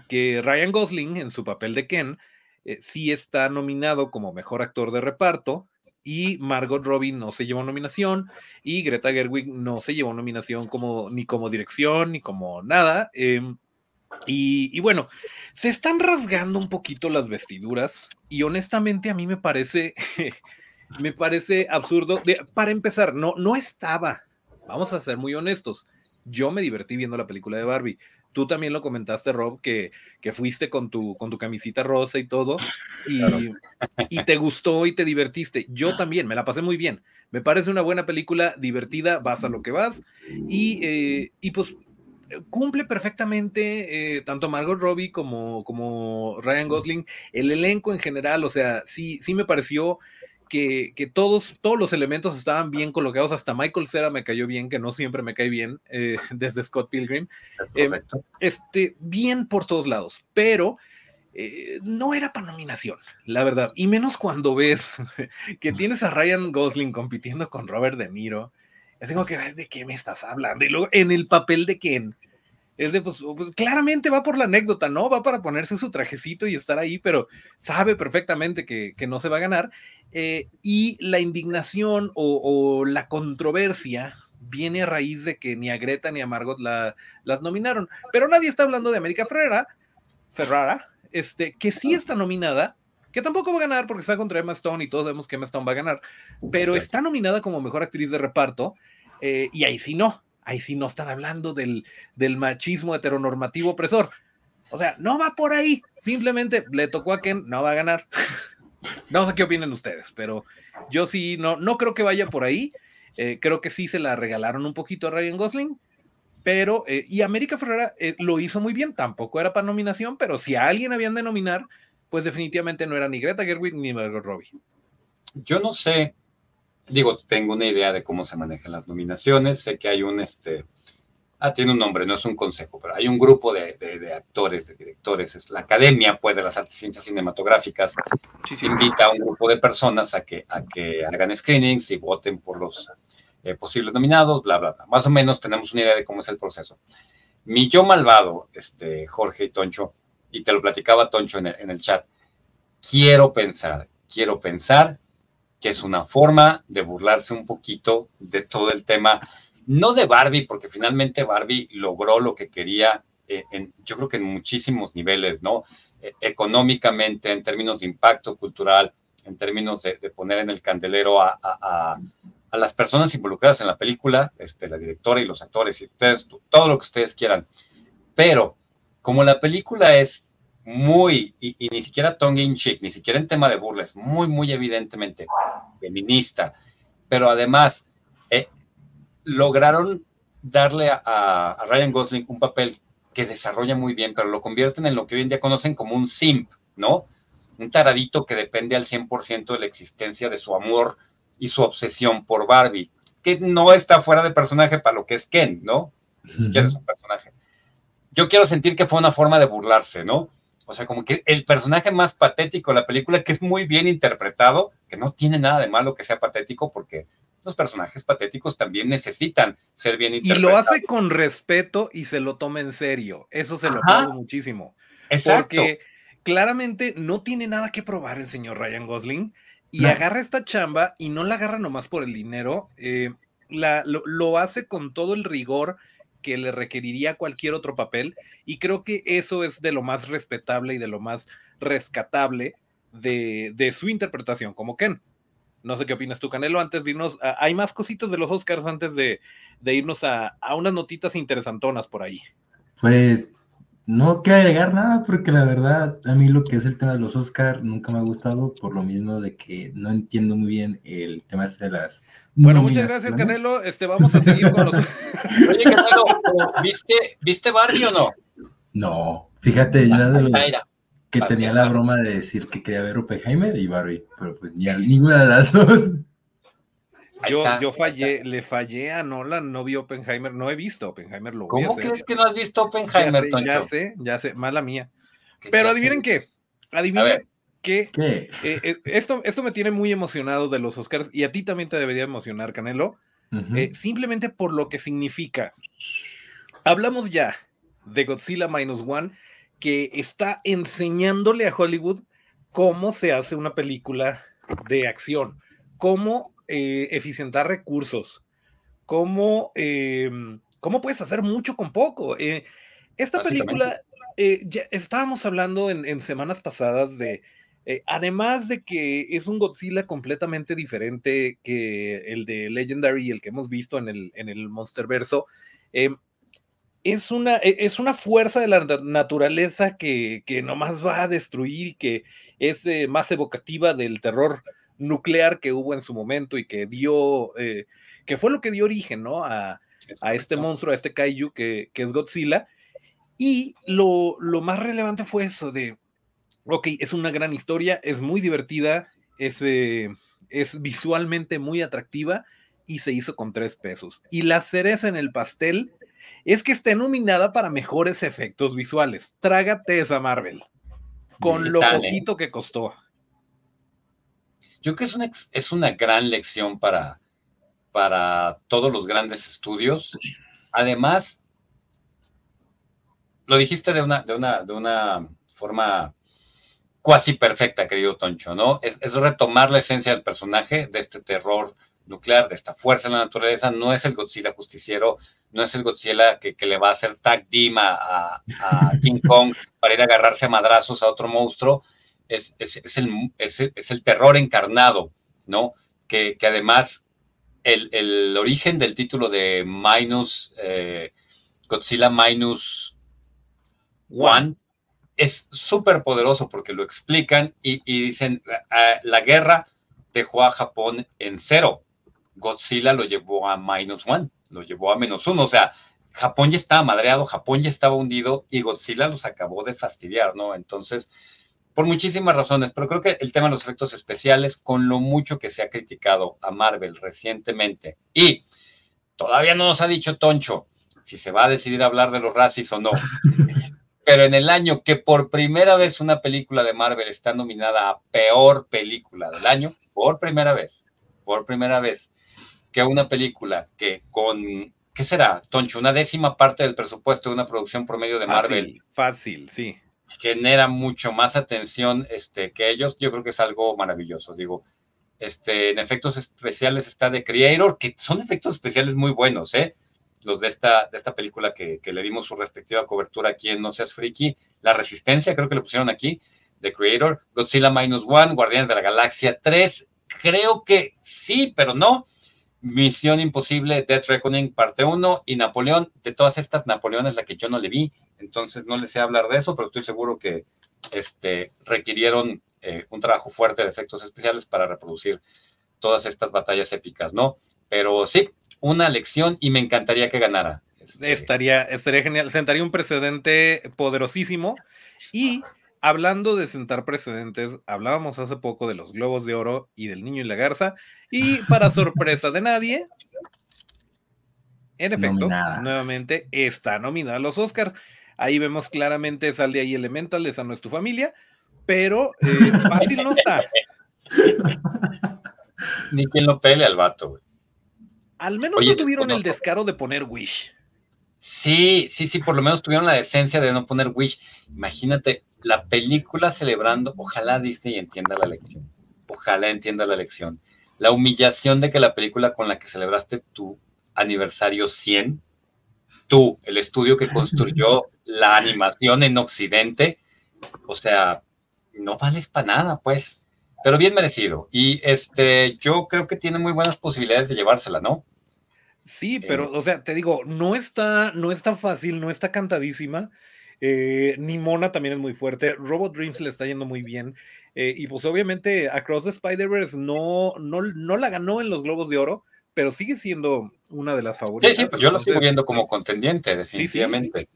que Ryan Gosling en su papel de Ken eh, sí está nominado como mejor actor de reparto y Margot Robbie no se llevó nominación y Greta Gerwig no se llevó nominación como ni como dirección ni como nada. Em, y, bueno, se están rasgando un poquito las vestiduras y honestamente a mí me parece, *laughs* me parece absurdo. para empezar, no, no estaba, vamos a ser muy honestos, yo me divertí viendo la película de Barbie. Tú también lo comentaste, Rob, que, que fuiste con tu, con tu camisita rosa y todo, *laughs* y, y te gustó y te divertiste. Yo también, me la pasé muy bien. Me parece una buena película, divertida, vas a lo que vas. Y, eh, y pues cumple perfectamente eh, tanto Margot Robbie como, como Ryan Gosling, el elenco en general, o sea, sí, sí me pareció que, todos, todos los elementos estaban bien colocados, hasta Michael Cera me cayó bien, que no siempre me cae bien, eh, *laughs* desde Scott Pilgrim. Eh, este, bien por todos lados, pero no era para nominación, la verdad, y menos cuando ves *laughs* que tienes a Ryan Gosling compitiendo con Robert De Niro es como que, ¿de qué me estás hablando? Y luego, en el papel de quién. Es de, pues, pues, claramente va por la anécdota, ¿no? Va para ponerse su trajecito y estar ahí, pero sabe perfectamente que, no se va a ganar. Eh, y la indignación o, la controversia viene a raíz de que ni a Greta ni a Margot la, las nominaron. Pero nadie está hablando de América Ferrera, Ferrara, este, que sí está nominada, que tampoco va a ganar porque está contra Emma Stone y todos sabemos que Emma Stone va a ganar, pero está nominada como mejor actriz de reparto eh, y ahí sí no, ahí sí no están hablando del, del machismo heteronormativo opresor. O sea, no va por ahí, simplemente le tocó a Ken, no va a ganar. *laughs* no sé qué opinen ustedes, pero yo sí, no, no creo que vaya por ahí. Eh, creo que sí se la regalaron un poquito a Ryan Gosling, pero, eh, y América Ferrera lo hizo muy bien, tampoco era para nominación, pero si a alguien habían de nominar, pues definitivamente no era ni Greta Gerwig ni Margot Robbie. Yo no sé digo, tengo una idea de cómo se manejan las nominaciones, sé que hay un, este, ah, tiene un nombre, no es un consejo, pero hay un grupo de, de, actores, de directores, es la Academia, pues, de las Artes y Ciencias Cinematográficas, invita a un grupo de personas a que, a que hagan screenings y voten por los eh, posibles nominados, bla, bla, bla. Más o menos tenemos una idea de cómo es el proceso. Mi yo malvado, este, Jorge y Toncho, y te lo platicaba Toncho en el, en el chat, quiero pensar, quiero pensar que es una forma de burlarse un poquito de todo el tema, no de Barbie, porque finalmente Barbie logró lo que quería, eh, en, yo creo que en muchísimos niveles, ¿no? E, económicamente, en términos de impacto cultural, en términos de, poner en el candelero a, a, a, las personas involucradas en la película, este, la directora y los actores, y ustedes, todo lo que ustedes quieran. Pero como la película es muy, y, ni siquiera tongue in cheek, ni siquiera en tema de burles, muy, muy evidentemente feminista, pero además eh, lograron darle a, Ryan Gosling un papel que desarrolla muy bien, pero lo convierten en lo que hoy en día conocen como un simp, ¿no? Un taradito que depende al 100% de la existencia de su amor y su obsesión por Barbie, que no está fuera de personaje para lo que es Ken, ¿no? es un personaje. Yo quiero sentir que fue una forma de burlarse, ¿no? O sea, como que el personaje más patético de la película, que es muy bien interpretado, que no tiene nada de malo que sea patético, porque los personajes patéticos también necesitan ser bien interpretados. Y lo hace con respeto y se lo toma en serio. Eso se lo aplaudo muchísimo. Exacto. Porque claramente no tiene nada que probar el señor Ryan Gosling y agarra esta chamba y no la agarra nomás por el dinero. Eh, la, lo, hace con todo el rigor que le requeriría cualquier otro papel y creo que eso es de lo más respetable y de lo más rescatable de, de su interpretación como Ken. No sé qué opinas tú, Canelo, antes de irnos, hay más cositas de los Oscars antes de, irnos a, unas notitas interesantonas por ahí. Pues no quiero agregar nada porque la verdad a mí lo que es el tema de los Oscars nunca me ha gustado por lo mismo de que no entiendo muy bien el tema este de las bueno, muchas gracias, Canelo. Este, vamos a seguir con los. *laughs* Oye, Canelo, ¿viste, ¿viste Barbie o no? No, fíjate, ya de los que tenía la broma de decir que quería ver Oppenheimer y Barbie, pero pues ni ninguna de las dos. Yo, yo fallé, le fallé a Nolan, no vi Oppenheimer, no he visto Oppenheimer, lo ¿Cómo crees que no has visto Oppenheimer, ya sé, Ya sé, mala mía. Pero adivinen qué, adivinen que eh, eh, esto, esto me tiene muy emocionado de los Oscars y a ti también te debería emocionar, Canelo, eh, simplemente por lo que significa. Hablamos ya de Godzilla Minus One que está enseñándole a Hollywood cómo se hace una película de acción, cómo eh, eficientar recursos, cómo, em, cómo puedes hacer mucho con poco. Esta película, ya estábamos hablando en, semanas pasadas de, además de que es un Godzilla completamente diferente que el de Legendary y el que hemos visto en el, en el Monsterverso, em, es una, e, es una fuerza de la naturaleza que, que nomás va a destruir y que es eh, más evocativa del terror nuclear que hubo en su momento y que dio, eh, que fue lo que dio origen, ¿no? A, este monstruo, a este kaiju que, es Godzilla. Y lo, más relevante fue eso de, ok, es una gran historia, es muy divertida, es, eh, es visualmente muy atractiva y se hizo con tres pesos. Y la cereza en el pastel es que esté nominada para mejores efectos visuales. Trágate esa Marvel. Con lo ¿eh? poquito que costó. Yo creo que es una, es una gran lección para, para todos los grandes estudios. Además, lo dijiste de una, de una, de una forma cuasi perfecta, querido Toncho, ¿no? Es, es, retomar la esencia del personaje, de este terror nuclear, de esta fuerza en la naturaleza, no es el Godzilla justiciero, no es el Godzilla que, le va a hacer tag team a, King *laughs* Kong para ir a agarrarse a madrazos a otro monstruo, es, el, es el, terror encarnado, ¿no? Que, además el, origen del título de Minus, eh, Godzilla Minus One, es súper poderoso porque lo explican y, y dicen, la guerra dejó a Japón en cero. Godzilla lo llevó a minus one, lo llevó a menos uno. O sea, Japón ya estaba madreado, Japón ya estaba hundido y Godzilla los acabó de fastidiar, ¿no? Entonces, por muchísimas razones, pero creo que el tema de los efectos especiales, con lo mucho que se ha criticado a Marvel recientemente, y todavía no nos ha dicho Toncho si se va a decidir hablar de los racis o no. *laughs* Pero en el año que por primera vez una película de Marvel está nominada a peor película del año, por primera vez, por primera vez, que una película que con, ¿qué será, Toncho? Una décima parte del presupuesto de una producción promedio de Marvel. Fácil, sí. Genera mucho más atención este, que ellos. Yo creo que es algo maravilloso. Digo, este, en efectos especiales está The Creator, que son efectos especiales muy buenos, ¿eh? Los de esta, de esta película que, que le dimos su respectiva cobertura aquí en No Seas Friki. La Resistencia, creo que le pusieron aquí. The Creator, Godzilla Minus One, Guardianes de la Galaxia 3. Creo que sí, pero no Misión Imposible, Death Reckoning, parte 1 y Napoleón. De todas estas, Napoleón es la que yo no le vi, entonces no les sé hablar de eso, pero estoy seguro que este, requirieron eh, un trabajo fuerte de efectos especiales para reproducir todas estas batallas épicas, ¿no? Pero sí, una lección y me encantaría que ganara. Este, estaría, estaría genial, sentaría un precedente poderosísimo y hablando de sentar precedentes, hablábamos hace poco de los globos de oro y del niño y la garza, y para *laughs* sorpresa de nadie, en efecto, nuevamente está nominada a los Oscar. Ahí vemos claramente, sale ahí Elemental, esa no es tu familia, pero eh, fácil no está. *laughs* Ni quien lo pele al vato, güey. Al menos no tuvieron el descaro de poner Wish. Sí, sí, sí, por lo menos tuvieron la decencia de no poner Wish. Imagínate la película celebrando, ojalá Disney entienda la lección. Ojalá entienda la lección. La humillación de que la película con la que celebraste tu aniversario 100, tú, el estudio que construyó *laughs* la animación en Occidente, o sea, no vales para nada, pues. Pero bien merecido. Y este, yo creo que tiene muy buenas posibilidades de llevársela, ¿no? Sí, pero, eh, o sea, te digo, no está, no está fácil, no está cantadísima. Eh, Nimona también es muy fuerte. Robot Dreams le está yendo muy bien. Eh, y pues obviamente Across the Spider-Verse no, no, no la ganó en los Globos de Oro, pero sigue siendo una de las favoritas. Sí, sí, pues yo lo sigo viendo como contendiente, definitivamente.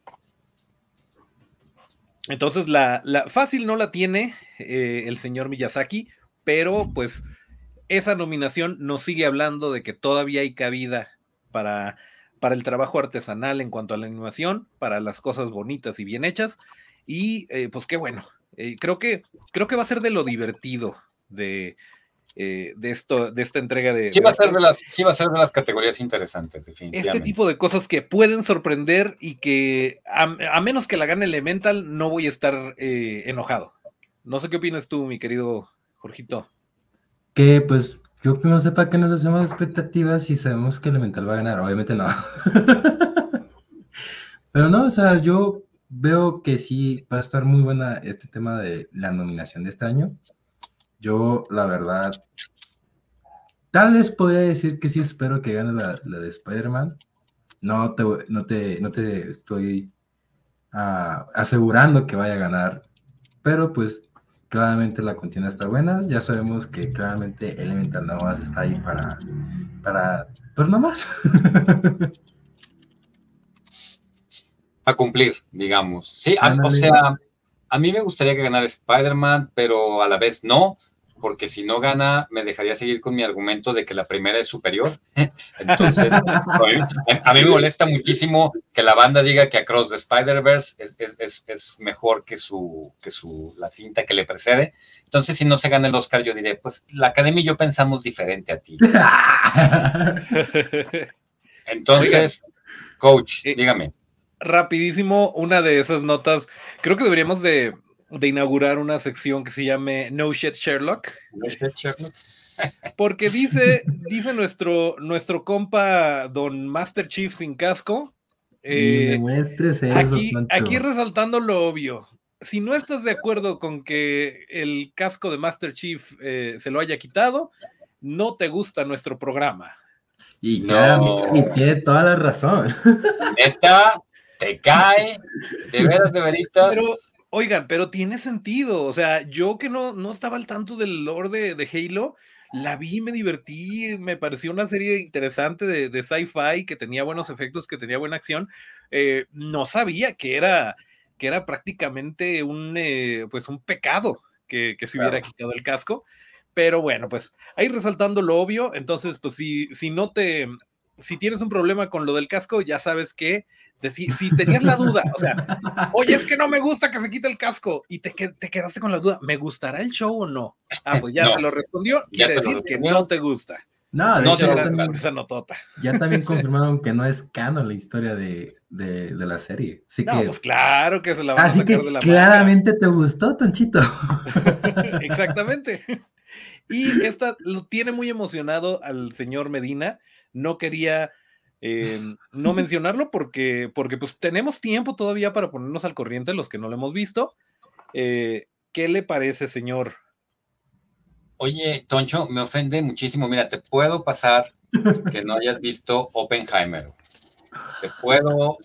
Entonces, la, la, fácil no la tiene el señor Miyazaki, pero pues esa nominación nos sigue hablando de que todavía hay cabida para, para el trabajo artesanal en cuanto a la animación, para las cosas bonitas y bien hechas. Y eh, pues qué bueno. Eh, creo, que, creo que va a ser de lo divertido de, eh, de, esto, de esta entrega de. Sí va, a ser de las, sí va a ser de las categorías interesantes, definitivamente. Este tipo de cosas que pueden sorprender y que, a, menos que la gane Elemental, no voy a estar enojado. No sé qué opinas tú, mi querido Jorgito. Que pues yo no sepa que nos hacemos expectativas y sabemos que Elemental va a ganar. Obviamente no. *laughs* Pero no, o sea, yo veo que sí va a estar muy buena este tema de la nominación de este año. Yo, la verdad, tal vez podría decir que sí espero que gane la, de Spider-Man. No te, no, te, no te estoy ah, asegurando que vaya a ganar, pero pues Claramente la contienda está buena. Ya sabemos que claramente Elemental más está ahí para, para pues más. *laughs* a cumplir, digamos. Sí, o sea, a mí me gustaría que ganara Spider-Man, pero a la vez no, porque si no gana, me dejaría seguir con mi argumento de que la primera es superior. *laughs* Entonces, a mí, me molesta muchísimo que la banda diga que Across the Spider-Verse es, mejor que, su, que su, la cinta que le precede. Entonces, si no se gana el Oscar, yo diré, pues la Academia y yo pensamos diferente a ti. *laughs* Entonces, coach, dígame. Rapidísimo, una de esas notas, creo que deberíamos de de inaugurar una sección que se llame No Shit Sherlock. No Shit Sherlock. Porque dice, dice nuestro, nuestro compa Don Master Chief sin casco. Eh, aquí, aquí resaltando lo obvio. Si no estás de acuerdo con que el casco de Master Chief eh, se lo haya quitado, no te gusta nuestro programa. Y, no. y tiene toda la razón. Neta, te cae, de veras, de veritas. Oigan, pero tiene sentido. O sea, yo que no, no estaba al tanto del lore de, Halo, la vi, me divertí, me pareció una serie interesante de, sci-fi que tenía buenos efectos, que tenía buena acción. Eh, no sabía que era, que era prácticamente un, eh, pues un pecado que, se hubiera quitado el casco. Pero bueno, pues ahí resaltando lo obvio, entonces, pues si, si no te, si tienes un problema con lo del casco, ya sabes que si, tenías la duda, o sea, oye, es que no me gusta que se quite el casco y te, te quedaste con la duda, ¿me gustará el show o no? Ah, pues ya te lo respondió, quiere decir que no te gusta. No, de hecho, ya también, ya también confirmaron que no es canon la historia de, de, la serie. Así que, pues claro que se la van así a sacar que de la claramente te gustó, Tonchito. *laughs* *laughs* Exactamente. Y esta lo tiene muy emocionado al señor Medina. No quería eh, no mencionarlo porque, porque pues tenemos tiempo todavía para ponernos al corriente los que no lo hemos visto. Eh, ¿Qué le parece, señor? Oye, Toncho, me ofende muchísimo. Mira, te puedo pasar que no hayas visto Oppenheimer. Te puedo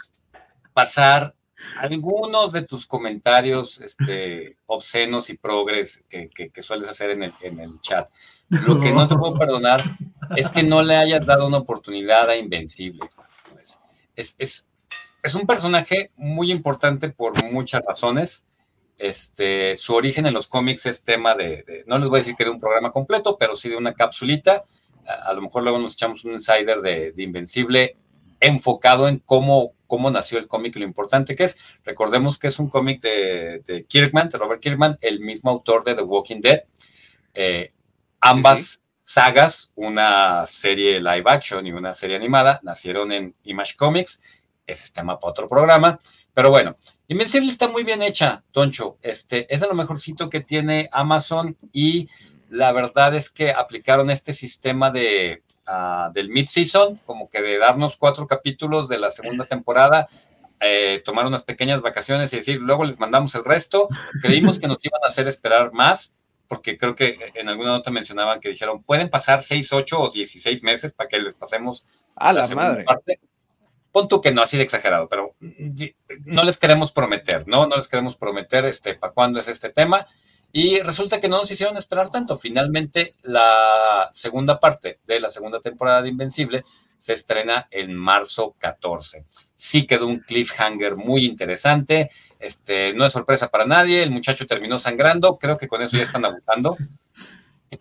pasar algunos de tus comentarios este, obscenos y progres que, sueles hacer en el, en el, chat. Lo que no te puedo perdonar es que no le hayas dado una oportunidad a Invencible. Es, es, es un personaje muy importante por muchas razones. Este, su origen en los cómics es tema de, no les voy a decir que de un programa completo, pero sí de una capsulita. A, lo mejor luego nos echamos un insider de, de Invencible enfocado en cómo, cómo nació el cómic y lo importante que es. Recordemos que es un cómic de, Kirkman, de Robert Kirkman, el mismo autor de The Walking Dead. Eh, ambas sagas, una serie live action y una serie animada, nacieron en Image Comics. Ese es tema para otro programa. Pero bueno, Invencible está muy bien hecha, Toncho. Este, es lo mejorcito que tiene Amazon y la verdad es que aplicaron este sistema de, uh, del mid-season, como que de darnos cuatro capítulos de la segunda temporada, eh, tomar unas pequeñas vacaciones y decir, luego les mandamos el resto. Creímos que nos iban a hacer esperar más, porque creo que en alguna nota mencionaban que dijeron, pueden pasar 6, 8 o 16 meses para que les pasemos a la, madre. parte. Punto que no así de exagerado, pero no les queremos prometer, ¿no? No les queremos prometer este, para cuándo es este tema. Y resulta que no nos hicieron esperar tanto. Finalmente, la segunda parte de la segunda temporada de Invencible se estrena en marzo 14. Sí quedó un cliffhanger muy interesante. Este, no es sorpresa para nadie. El muchacho terminó sangrando. Creo que con eso ya están abusando.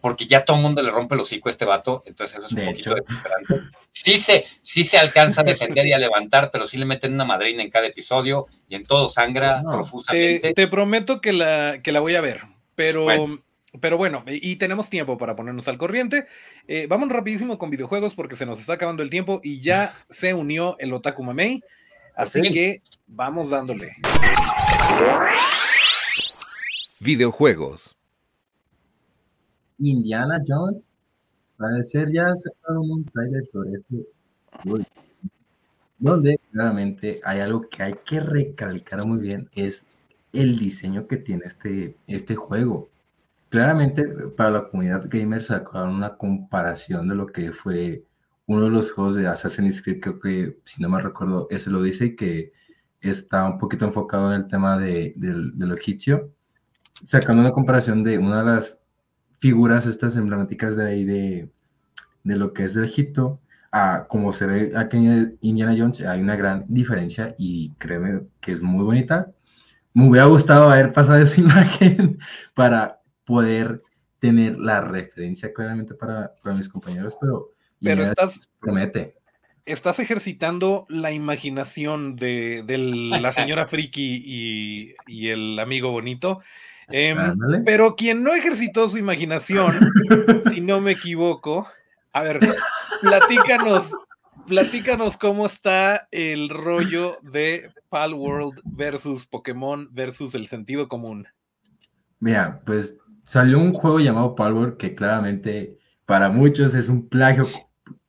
Porque ya todo el mundo le rompe el hocico a este vato. Entonces eso es un poquito desesperante. Sí se, sí se alcanza a defender y a levantar, pero sí le meten una madrina en cada episodio y en todo sangra profusamente. Te, prometo que la, que la voy a ver pero bueno. Pero bueno, y tenemos tiempo para ponernos al corriente. Eh, vamos rapidísimo con videojuegos porque se nos está acabando el tiempo y ya se unió el Otaku Mamei. Así que vamos dándole. Videojuegos. Indiana Jones. Parece ya sacaron un trailer sobre este donde claramente hay algo que hay que recalcar muy bien, es el diseño que tiene este, este juego. Claramente, para la comunidad gamer sacaron una comparación de lo que fue uno de los juegos de Assassin's Creed, creo que, si no me recuerdo, ese lo dice, que está un poquito enfocado en el tema de, lo egipcio, sacando una comparación de una de las figuras estas emblemáticas de ahí de, de lo que es de Egipto, a como se ve aquí en Indiana Jones, hay una gran diferencia y créeme que es muy bonita me hubiera gustado haber pasado esa *laughs* imagen para poder tener la referencia claramente para, mis compañeros, pero, pero estás, promete. Estás ejercitando la imaginación de, la señora *laughs* Friki y, el amigo bonito. Em, pero quien no ejercitó su imaginación, *laughs* si no me equivoco, a ver, platícanos, platícanos cómo está el rollo de Pal World versus Pokémon versus el sentido común. Mira, pues salió un juego llamado Pal World que claramente para muchos es un plagio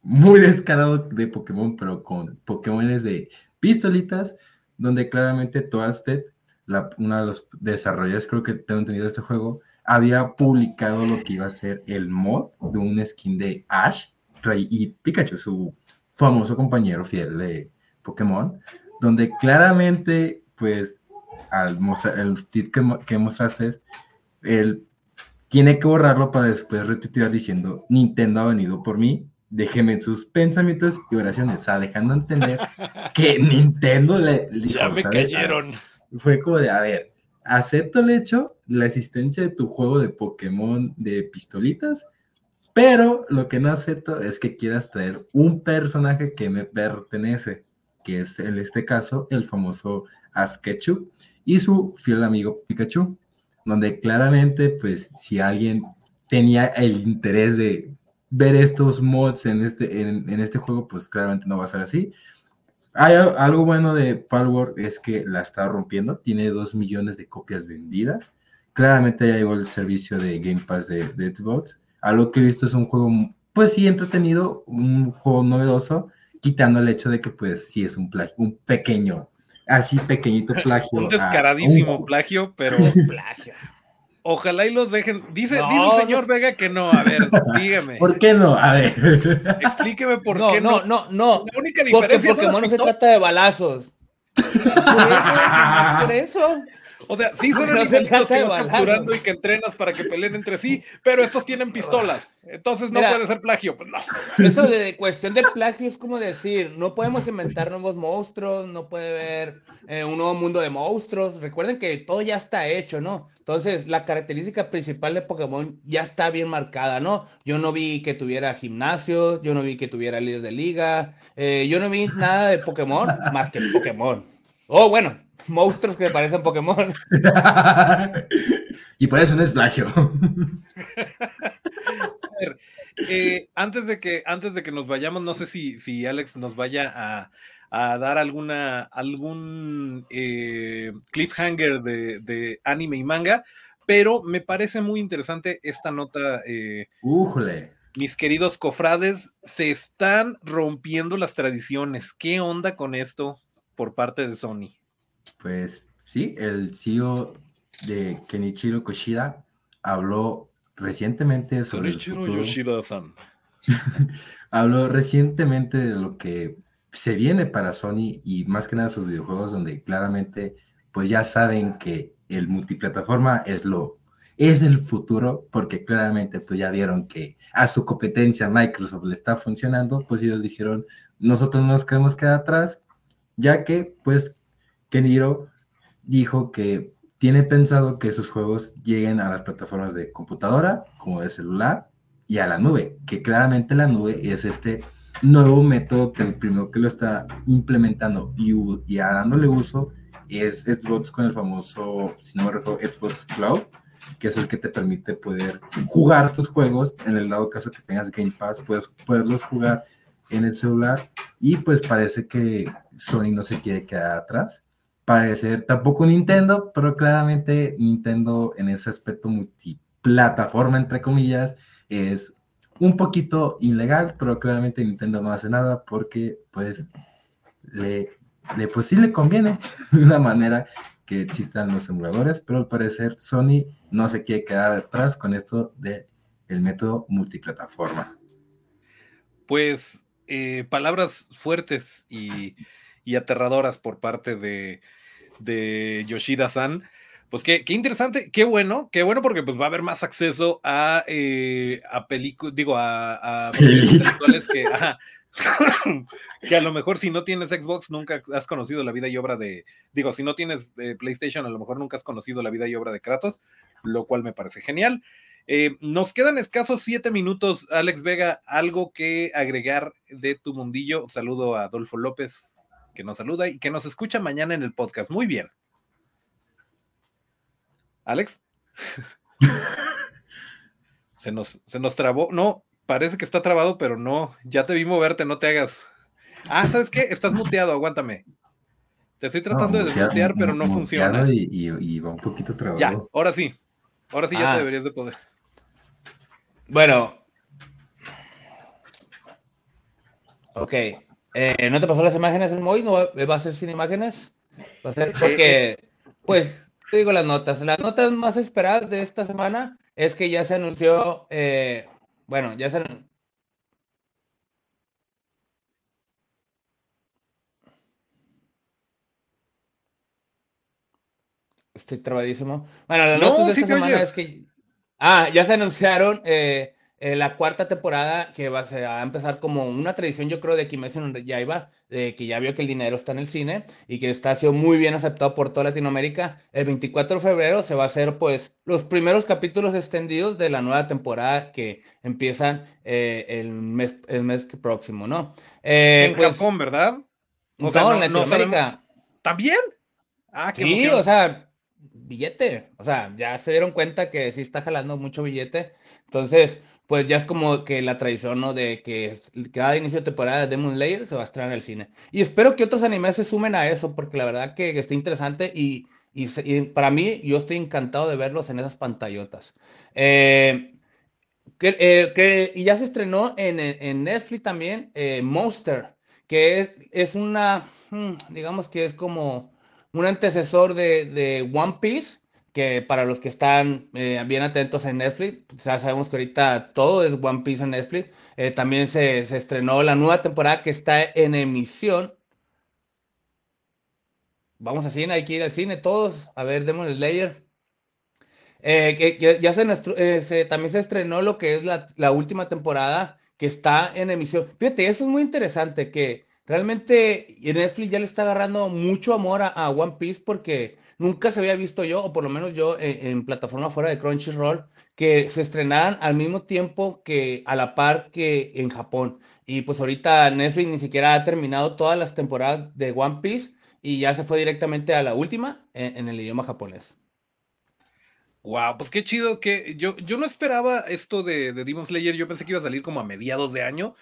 muy descarado de Pokémon, pero con Pokémones de pistolitas, donde claramente Toadstead, la, una de los desarrolladores, creo que tengo entendido este juego, había publicado lo que iba a ser el mod de un skin de Ash y Pikachu, su famoso compañero fiel de Pokémon, donde claramente, pues, al mostrar el tweet que, mostraste, él tiene que borrarlo para después retuitear diciendo, Nintendo ha venido por mí, déjeme en sus pensamientos y oraciones, o sea, dejando entender que Nintendo le, Ya me cayeron. Fue como de, a ver, acepto el hecho, la existencia de tu juego de Pokémon de pistolitas, pero lo que no acepto es que quieras traer un personaje que me pertenece, que es en este caso el famoso Ash y su fiel amigo Pikachu, donde claramente, pues, si alguien tenía el interés de ver estos mods en este, en, este juego, pues claramente no va a ser así. Hay algo bueno de Palworld es que la está rompiendo, tiene dos millones de copias vendidas. Claramente ya llegó el servicio de Game Pass de, de Xbox a lo que he visto es un juego, pues sí, entretenido, un juego novedoso, quitando el hecho de que, pues, sí es un plagio, un pequeño, así pequeñito *laughs* plagio. un descaradísimo plagio, pero *laughs* plagio. Ojalá y los dejen. Dice, dice el señor Vega que no. A ver, *laughs* dígame. ¿Por qué no? A ver. Explíqueme por qué no. No, no, no. La única diferencia Porque Pokémon no se trata de balazos. *laughs* por eso. O sea, sí son *laughs* animalitos que vas capturando y que entrenas para que peleen entre sí, pero estos tienen pistolas. Entonces no puede ser plagio. Pues no. Eso de cuestión de plagio es como decir, no podemos inventar nuevos monstruos, no puede haber eh, un nuevo mundo de monstruos. Recuerden que todo ya está hecho, ¿no? Entonces, la característica principal de Pokémon ya está bien marcada, ¿no? Yo no vi que tuviera gimnasio, yo no vi que tuviera líderes de liga, eh, yo no vi nada de Pokémon más que Pokémon. Oh, bueno, monstruos que parecen Pokémon. *laughs* y por eso no es plagio. Eh, antes, de que, antes de que nos vayamos, no sé si, si Alex nos vaya a, dar alguna algún eh, cliffhanger de, anime y manga, pero me parece muy interesante esta nota. Eh, mis queridos cofrades, se están rompiendo las tradiciones. ¿Qué onda con esto por parte de Sony? Pues sí, el CEO de Kenichiro Koshida habló recientemente sobre Kenichiro Yoshida-san. *laughs* habló recientemente de lo que se viene para Sony y más que nada sus videojuegos donde claramente pues ya saben que el multiplataforma es lo es el futuro porque claramente pues ya vieron que a su competencia Microsoft le está funcionando, pues ellos dijeron, nosotros no nos queremos quedar atrás, ya que pues Keniro dijo que tiene pensado que sus juegos lleguen a las plataformas de computadora, como de celular, y a la nube, que claramente la nube es este nuevo método que el primero que lo está implementando y, y dándole uso es Xbox con el famoso, si no me recuerdo, Xbox Cloud, que es el que te permite poder jugar tus juegos. En el dado caso que tengas Game Pass, puedes poderlos jugar en el celular. Y pues parece que Sony no se quiere quedar atrás parecer tampoco Nintendo, pero claramente Nintendo en ese aspecto multiplataforma, entre comillas, es un poquito ilegal, pero claramente Nintendo no hace nada porque pues le, pues sí le conviene *laughs* de una manera que existan los emuladores, pero al parecer Sony no se quiere quedar atrás con esto de el método multiplataforma. Pues eh, palabras fuertes y, y aterradoras por parte de, de Yoshida-san. Pues qué, qué, interesante, qué bueno, qué bueno porque pues va a haber más acceso a, eh, a películas, digo, a, a *laughs* que, *coughs* que a lo mejor si no tienes Xbox nunca has conocido la vida y obra de, digo, si no tienes eh, PlayStation a lo mejor nunca has conocido la vida y obra de Kratos, lo cual me parece genial. Eh, nos quedan escasos siete minutos, Alex Vega, algo que agregar de tu mundillo. Saludo a Adolfo López, que nos saluda y que nos escucha mañana en el podcast. Muy bien. Alex. *laughs* se, nos, se nos trabó. No, parece que está trabado, pero no. Ya te vi moverte, no te hagas. Ah, ¿sabes qué? Estás muteado, aguántame. Te estoy tratando de desmutear, pero no funciona. Y, va un poquito trabado. Ya, ahora sí. Ahora sí ya te ah. deberías de poder. Bueno. Ok. Eh, ¿No te pasó las imágenes el móvil? ¿No va a ser sin imágenes? Va a ser porque, pues, te digo las notas. Las notas más esperadas de esta semana es que ya se anunció, eh, bueno, ya se... Estoy trabadísimo. Bueno, las notas de esta semana es que... Ah, ya se anunciaron... Eh, eh, la cuarta temporada que va a, empezar como una tradición, yo creo, de Kimetsu no Yaiba, de que ya vio que el dinero está en el cine y que está siendo muy bien aceptado por toda Latinoamérica. El 24 de febrero se va a hacer, pues, los primeros capítulos extendidos de la nueva temporada que empiezan eh, el, mes, el mes próximo, ¿no? En pues, Japón, ¿verdad? O no, en Latinoamérica. ¿También? Ah, qué Sí, o sea, billete. O sea, ya se dieron cuenta que sí está jalando mucho billete. Entonces, pues ya es como que la tradición, ¿no? De que cada inicio de temporada de Demon Slayer se va a estrenar en el cine. Y espero que otros animes se sumen a eso, porque la verdad que, está interesante y, para mí yo estoy encantado de verlos en esas pantallotas. Eh, eh, y ya se estrenó en, Netflix también eh, Monster, que es, es, una, hmm, digamos que es como un antecesor de, One Piece que para los que están eh, bien atentos en Netflix, pues, ya sabemos que ahorita todo es One Piece en Netflix. Eh, también se, se, estrenó la nueva temporada que está en emisión. Vamos al cine, hay que ir al cine todos. A ver, Demon Slayer. Eh, que, ya se, también se estrenó lo que es la, la última temporada que está en emisión. Fíjate, eso es muy interesante, que realmente Netflix ya le está agarrando mucho amor a, One Piece porque nunca se había visto yo, o por lo menos yo en, plataforma fuera de Crunchyroll, que se estrenaran al mismo tiempo que a la par que en Japón. Y pues ahorita Netflix ni siquiera ha terminado todas las temporadas de One Piece y ya se fue directamente a la última en el idioma japonés. Wow, pues qué chido que yo, yo no esperaba esto de, de, Demon Slayer, yo pensé que iba a salir como a mediados de año,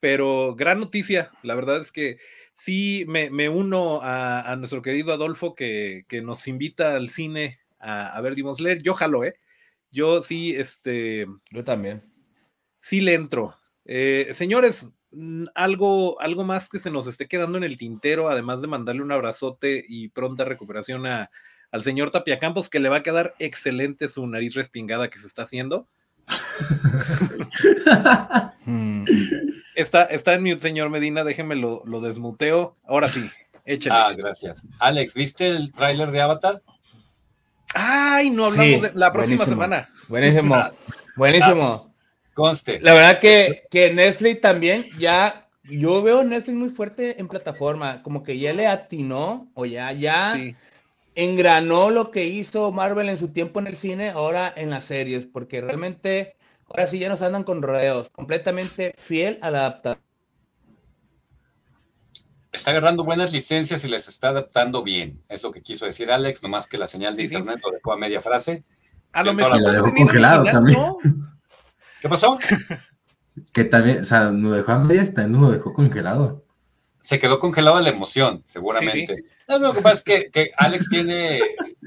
pero gran noticia, la verdad es que sí me, me uno a, a, nuestro querido Adolfo que, que nos invita al cine a, a, ver Demon Slayer, yo jalo, ¿eh? Yo sí, este... Yo también. Sí le entro. Eh, señores, algo, algo más que se nos esté quedando en el tintero, además de mandarle un abrazote y pronta recuperación a al señor Tapia Campos, que le va a quedar excelente su nariz respingada que se está haciendo. Hmm. está, está en mute, señor Medina, déjeme lo, desmuteo. Ahora sí, échale. Ah, gracias. Alex, ¿viste el tráiler de Avatar? Ay, no hablamos de la próxima semana. Buenísimo, ah. buenísimo. conste. La verdad que, que Netflix también ya, yo veo Netflix muy fuerte en plataforma, como que ya le atinó, o ya, ya, engranó lo que hizo Marvel en su tiempo en el cine, ahora en las series, porque realmente ahora sí ya nos andan con rodeos, completamente fiel a la adaptación. Está agarrando buenas licencias y les está adaptando bien, es lo que quiso decir Alex, nomás que la señal de internet lo dejó a media frase. A lo mejor lo dejó congelado también. *laughs* ¿Qué pasó? que también, o sea, no dejó a medias, también lo dejó congelado se quedó congelada la emoción, seguramente. No, lo que pasa es que, Alex tiene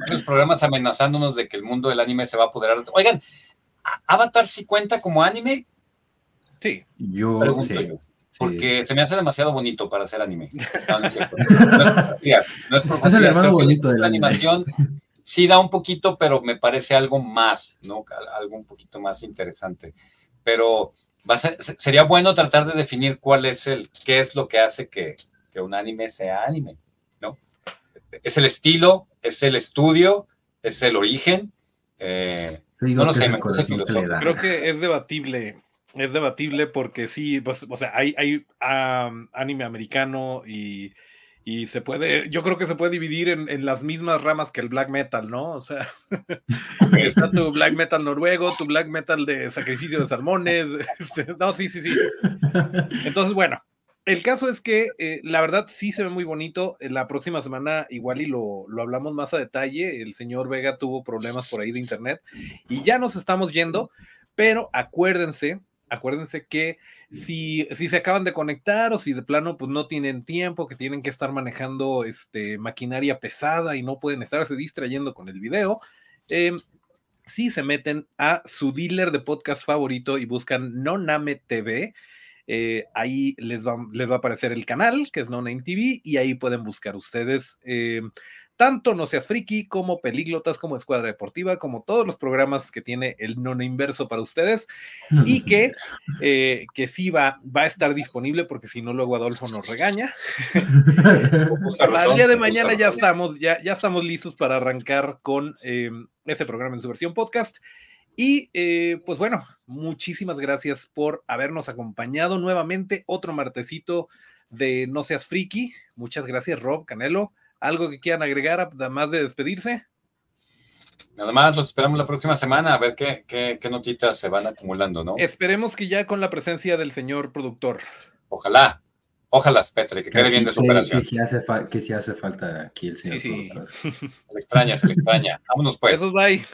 los programas amenazándonos de que el mundo del anime se va a apoderar. Oigan, ¿Avatar sí cuenta como anime? Sí. Yo, Porque se me hace demasiado bonito para hacer anime. *laughs* No, no es cierto. No es, bonito de la animación. Sí da un poquito, pero me parece algo más, ¿no? Algo un poquito más interesante. Pero sería bueno tratar de definir cuál es el, qué es lo que hace que, que un anime sea anime, ¿no? Es el estilo, es el estudio, es el origen. Eh, no lo sé, me Creo que es debatible, es debatible porque sí, pues, o sea, hay, hay anime americano y y se puede, yo creo que se puede dividir en, las mismas ramas que el black metal, ¿no? O sea, *laughs* está tu black metal noruego, tu black metal de sacrificio de salmones, *laughs* este, no, sí, sí, sí. *laughs* Entonces, bueno, el caso es que eh, la verdad sí se ve muy bonito. La próxima semana igual y lo, lo, hablamos más a detalle. El señor Vega tuvo problemas por ahí de internet y ya nos estamos yendo, pero acuérdense, acuérdense que si, si se acaban de conectar o si de plano pues no tienen tiempo, que tienen que estar manejando este, maquinaria pesada y no pueden estarse distrayendo con el video, eh, si se meten a su dealer de podcast favorito y buscan Noname TV, eh, ahí les va, les va a aparecer el canal, que es No Name TV, y ahí pueden buscar ustedes eh, tanto No Seas Friki como Pelíglotas, como Escuadra Deportiva, como todos los programas que tiene el Nono Inverso para ustedes y que, eh, que sí va, va a estar disponible porque si no luego Adolfo nos regaña. *laughs* Al día de mañana ya estamos, ya, ya estamos listos para arrancar con eh, ese programa en su versión podcast. Y eh, pues bueno, muchísimas gracias por habernos acompañado nuevamente otro martesito de No Seas Friki. Muchas gracias, Rob Canelo. ¿Algo que quieran agregar, además de despedirse? Nada más, los esperamos la próxima semana a ver qué, qué, qué, notitas se van acumulando, ¿no? Esperemos que ya con la presencia del señor productor. Ojalá, ojalá, Petre, que quede bien de su operación. Que si hace, que si hace falta aquí el señor productor. *laughs* Se le extraña, se le extraña. Vámonos pues. Eso, bye.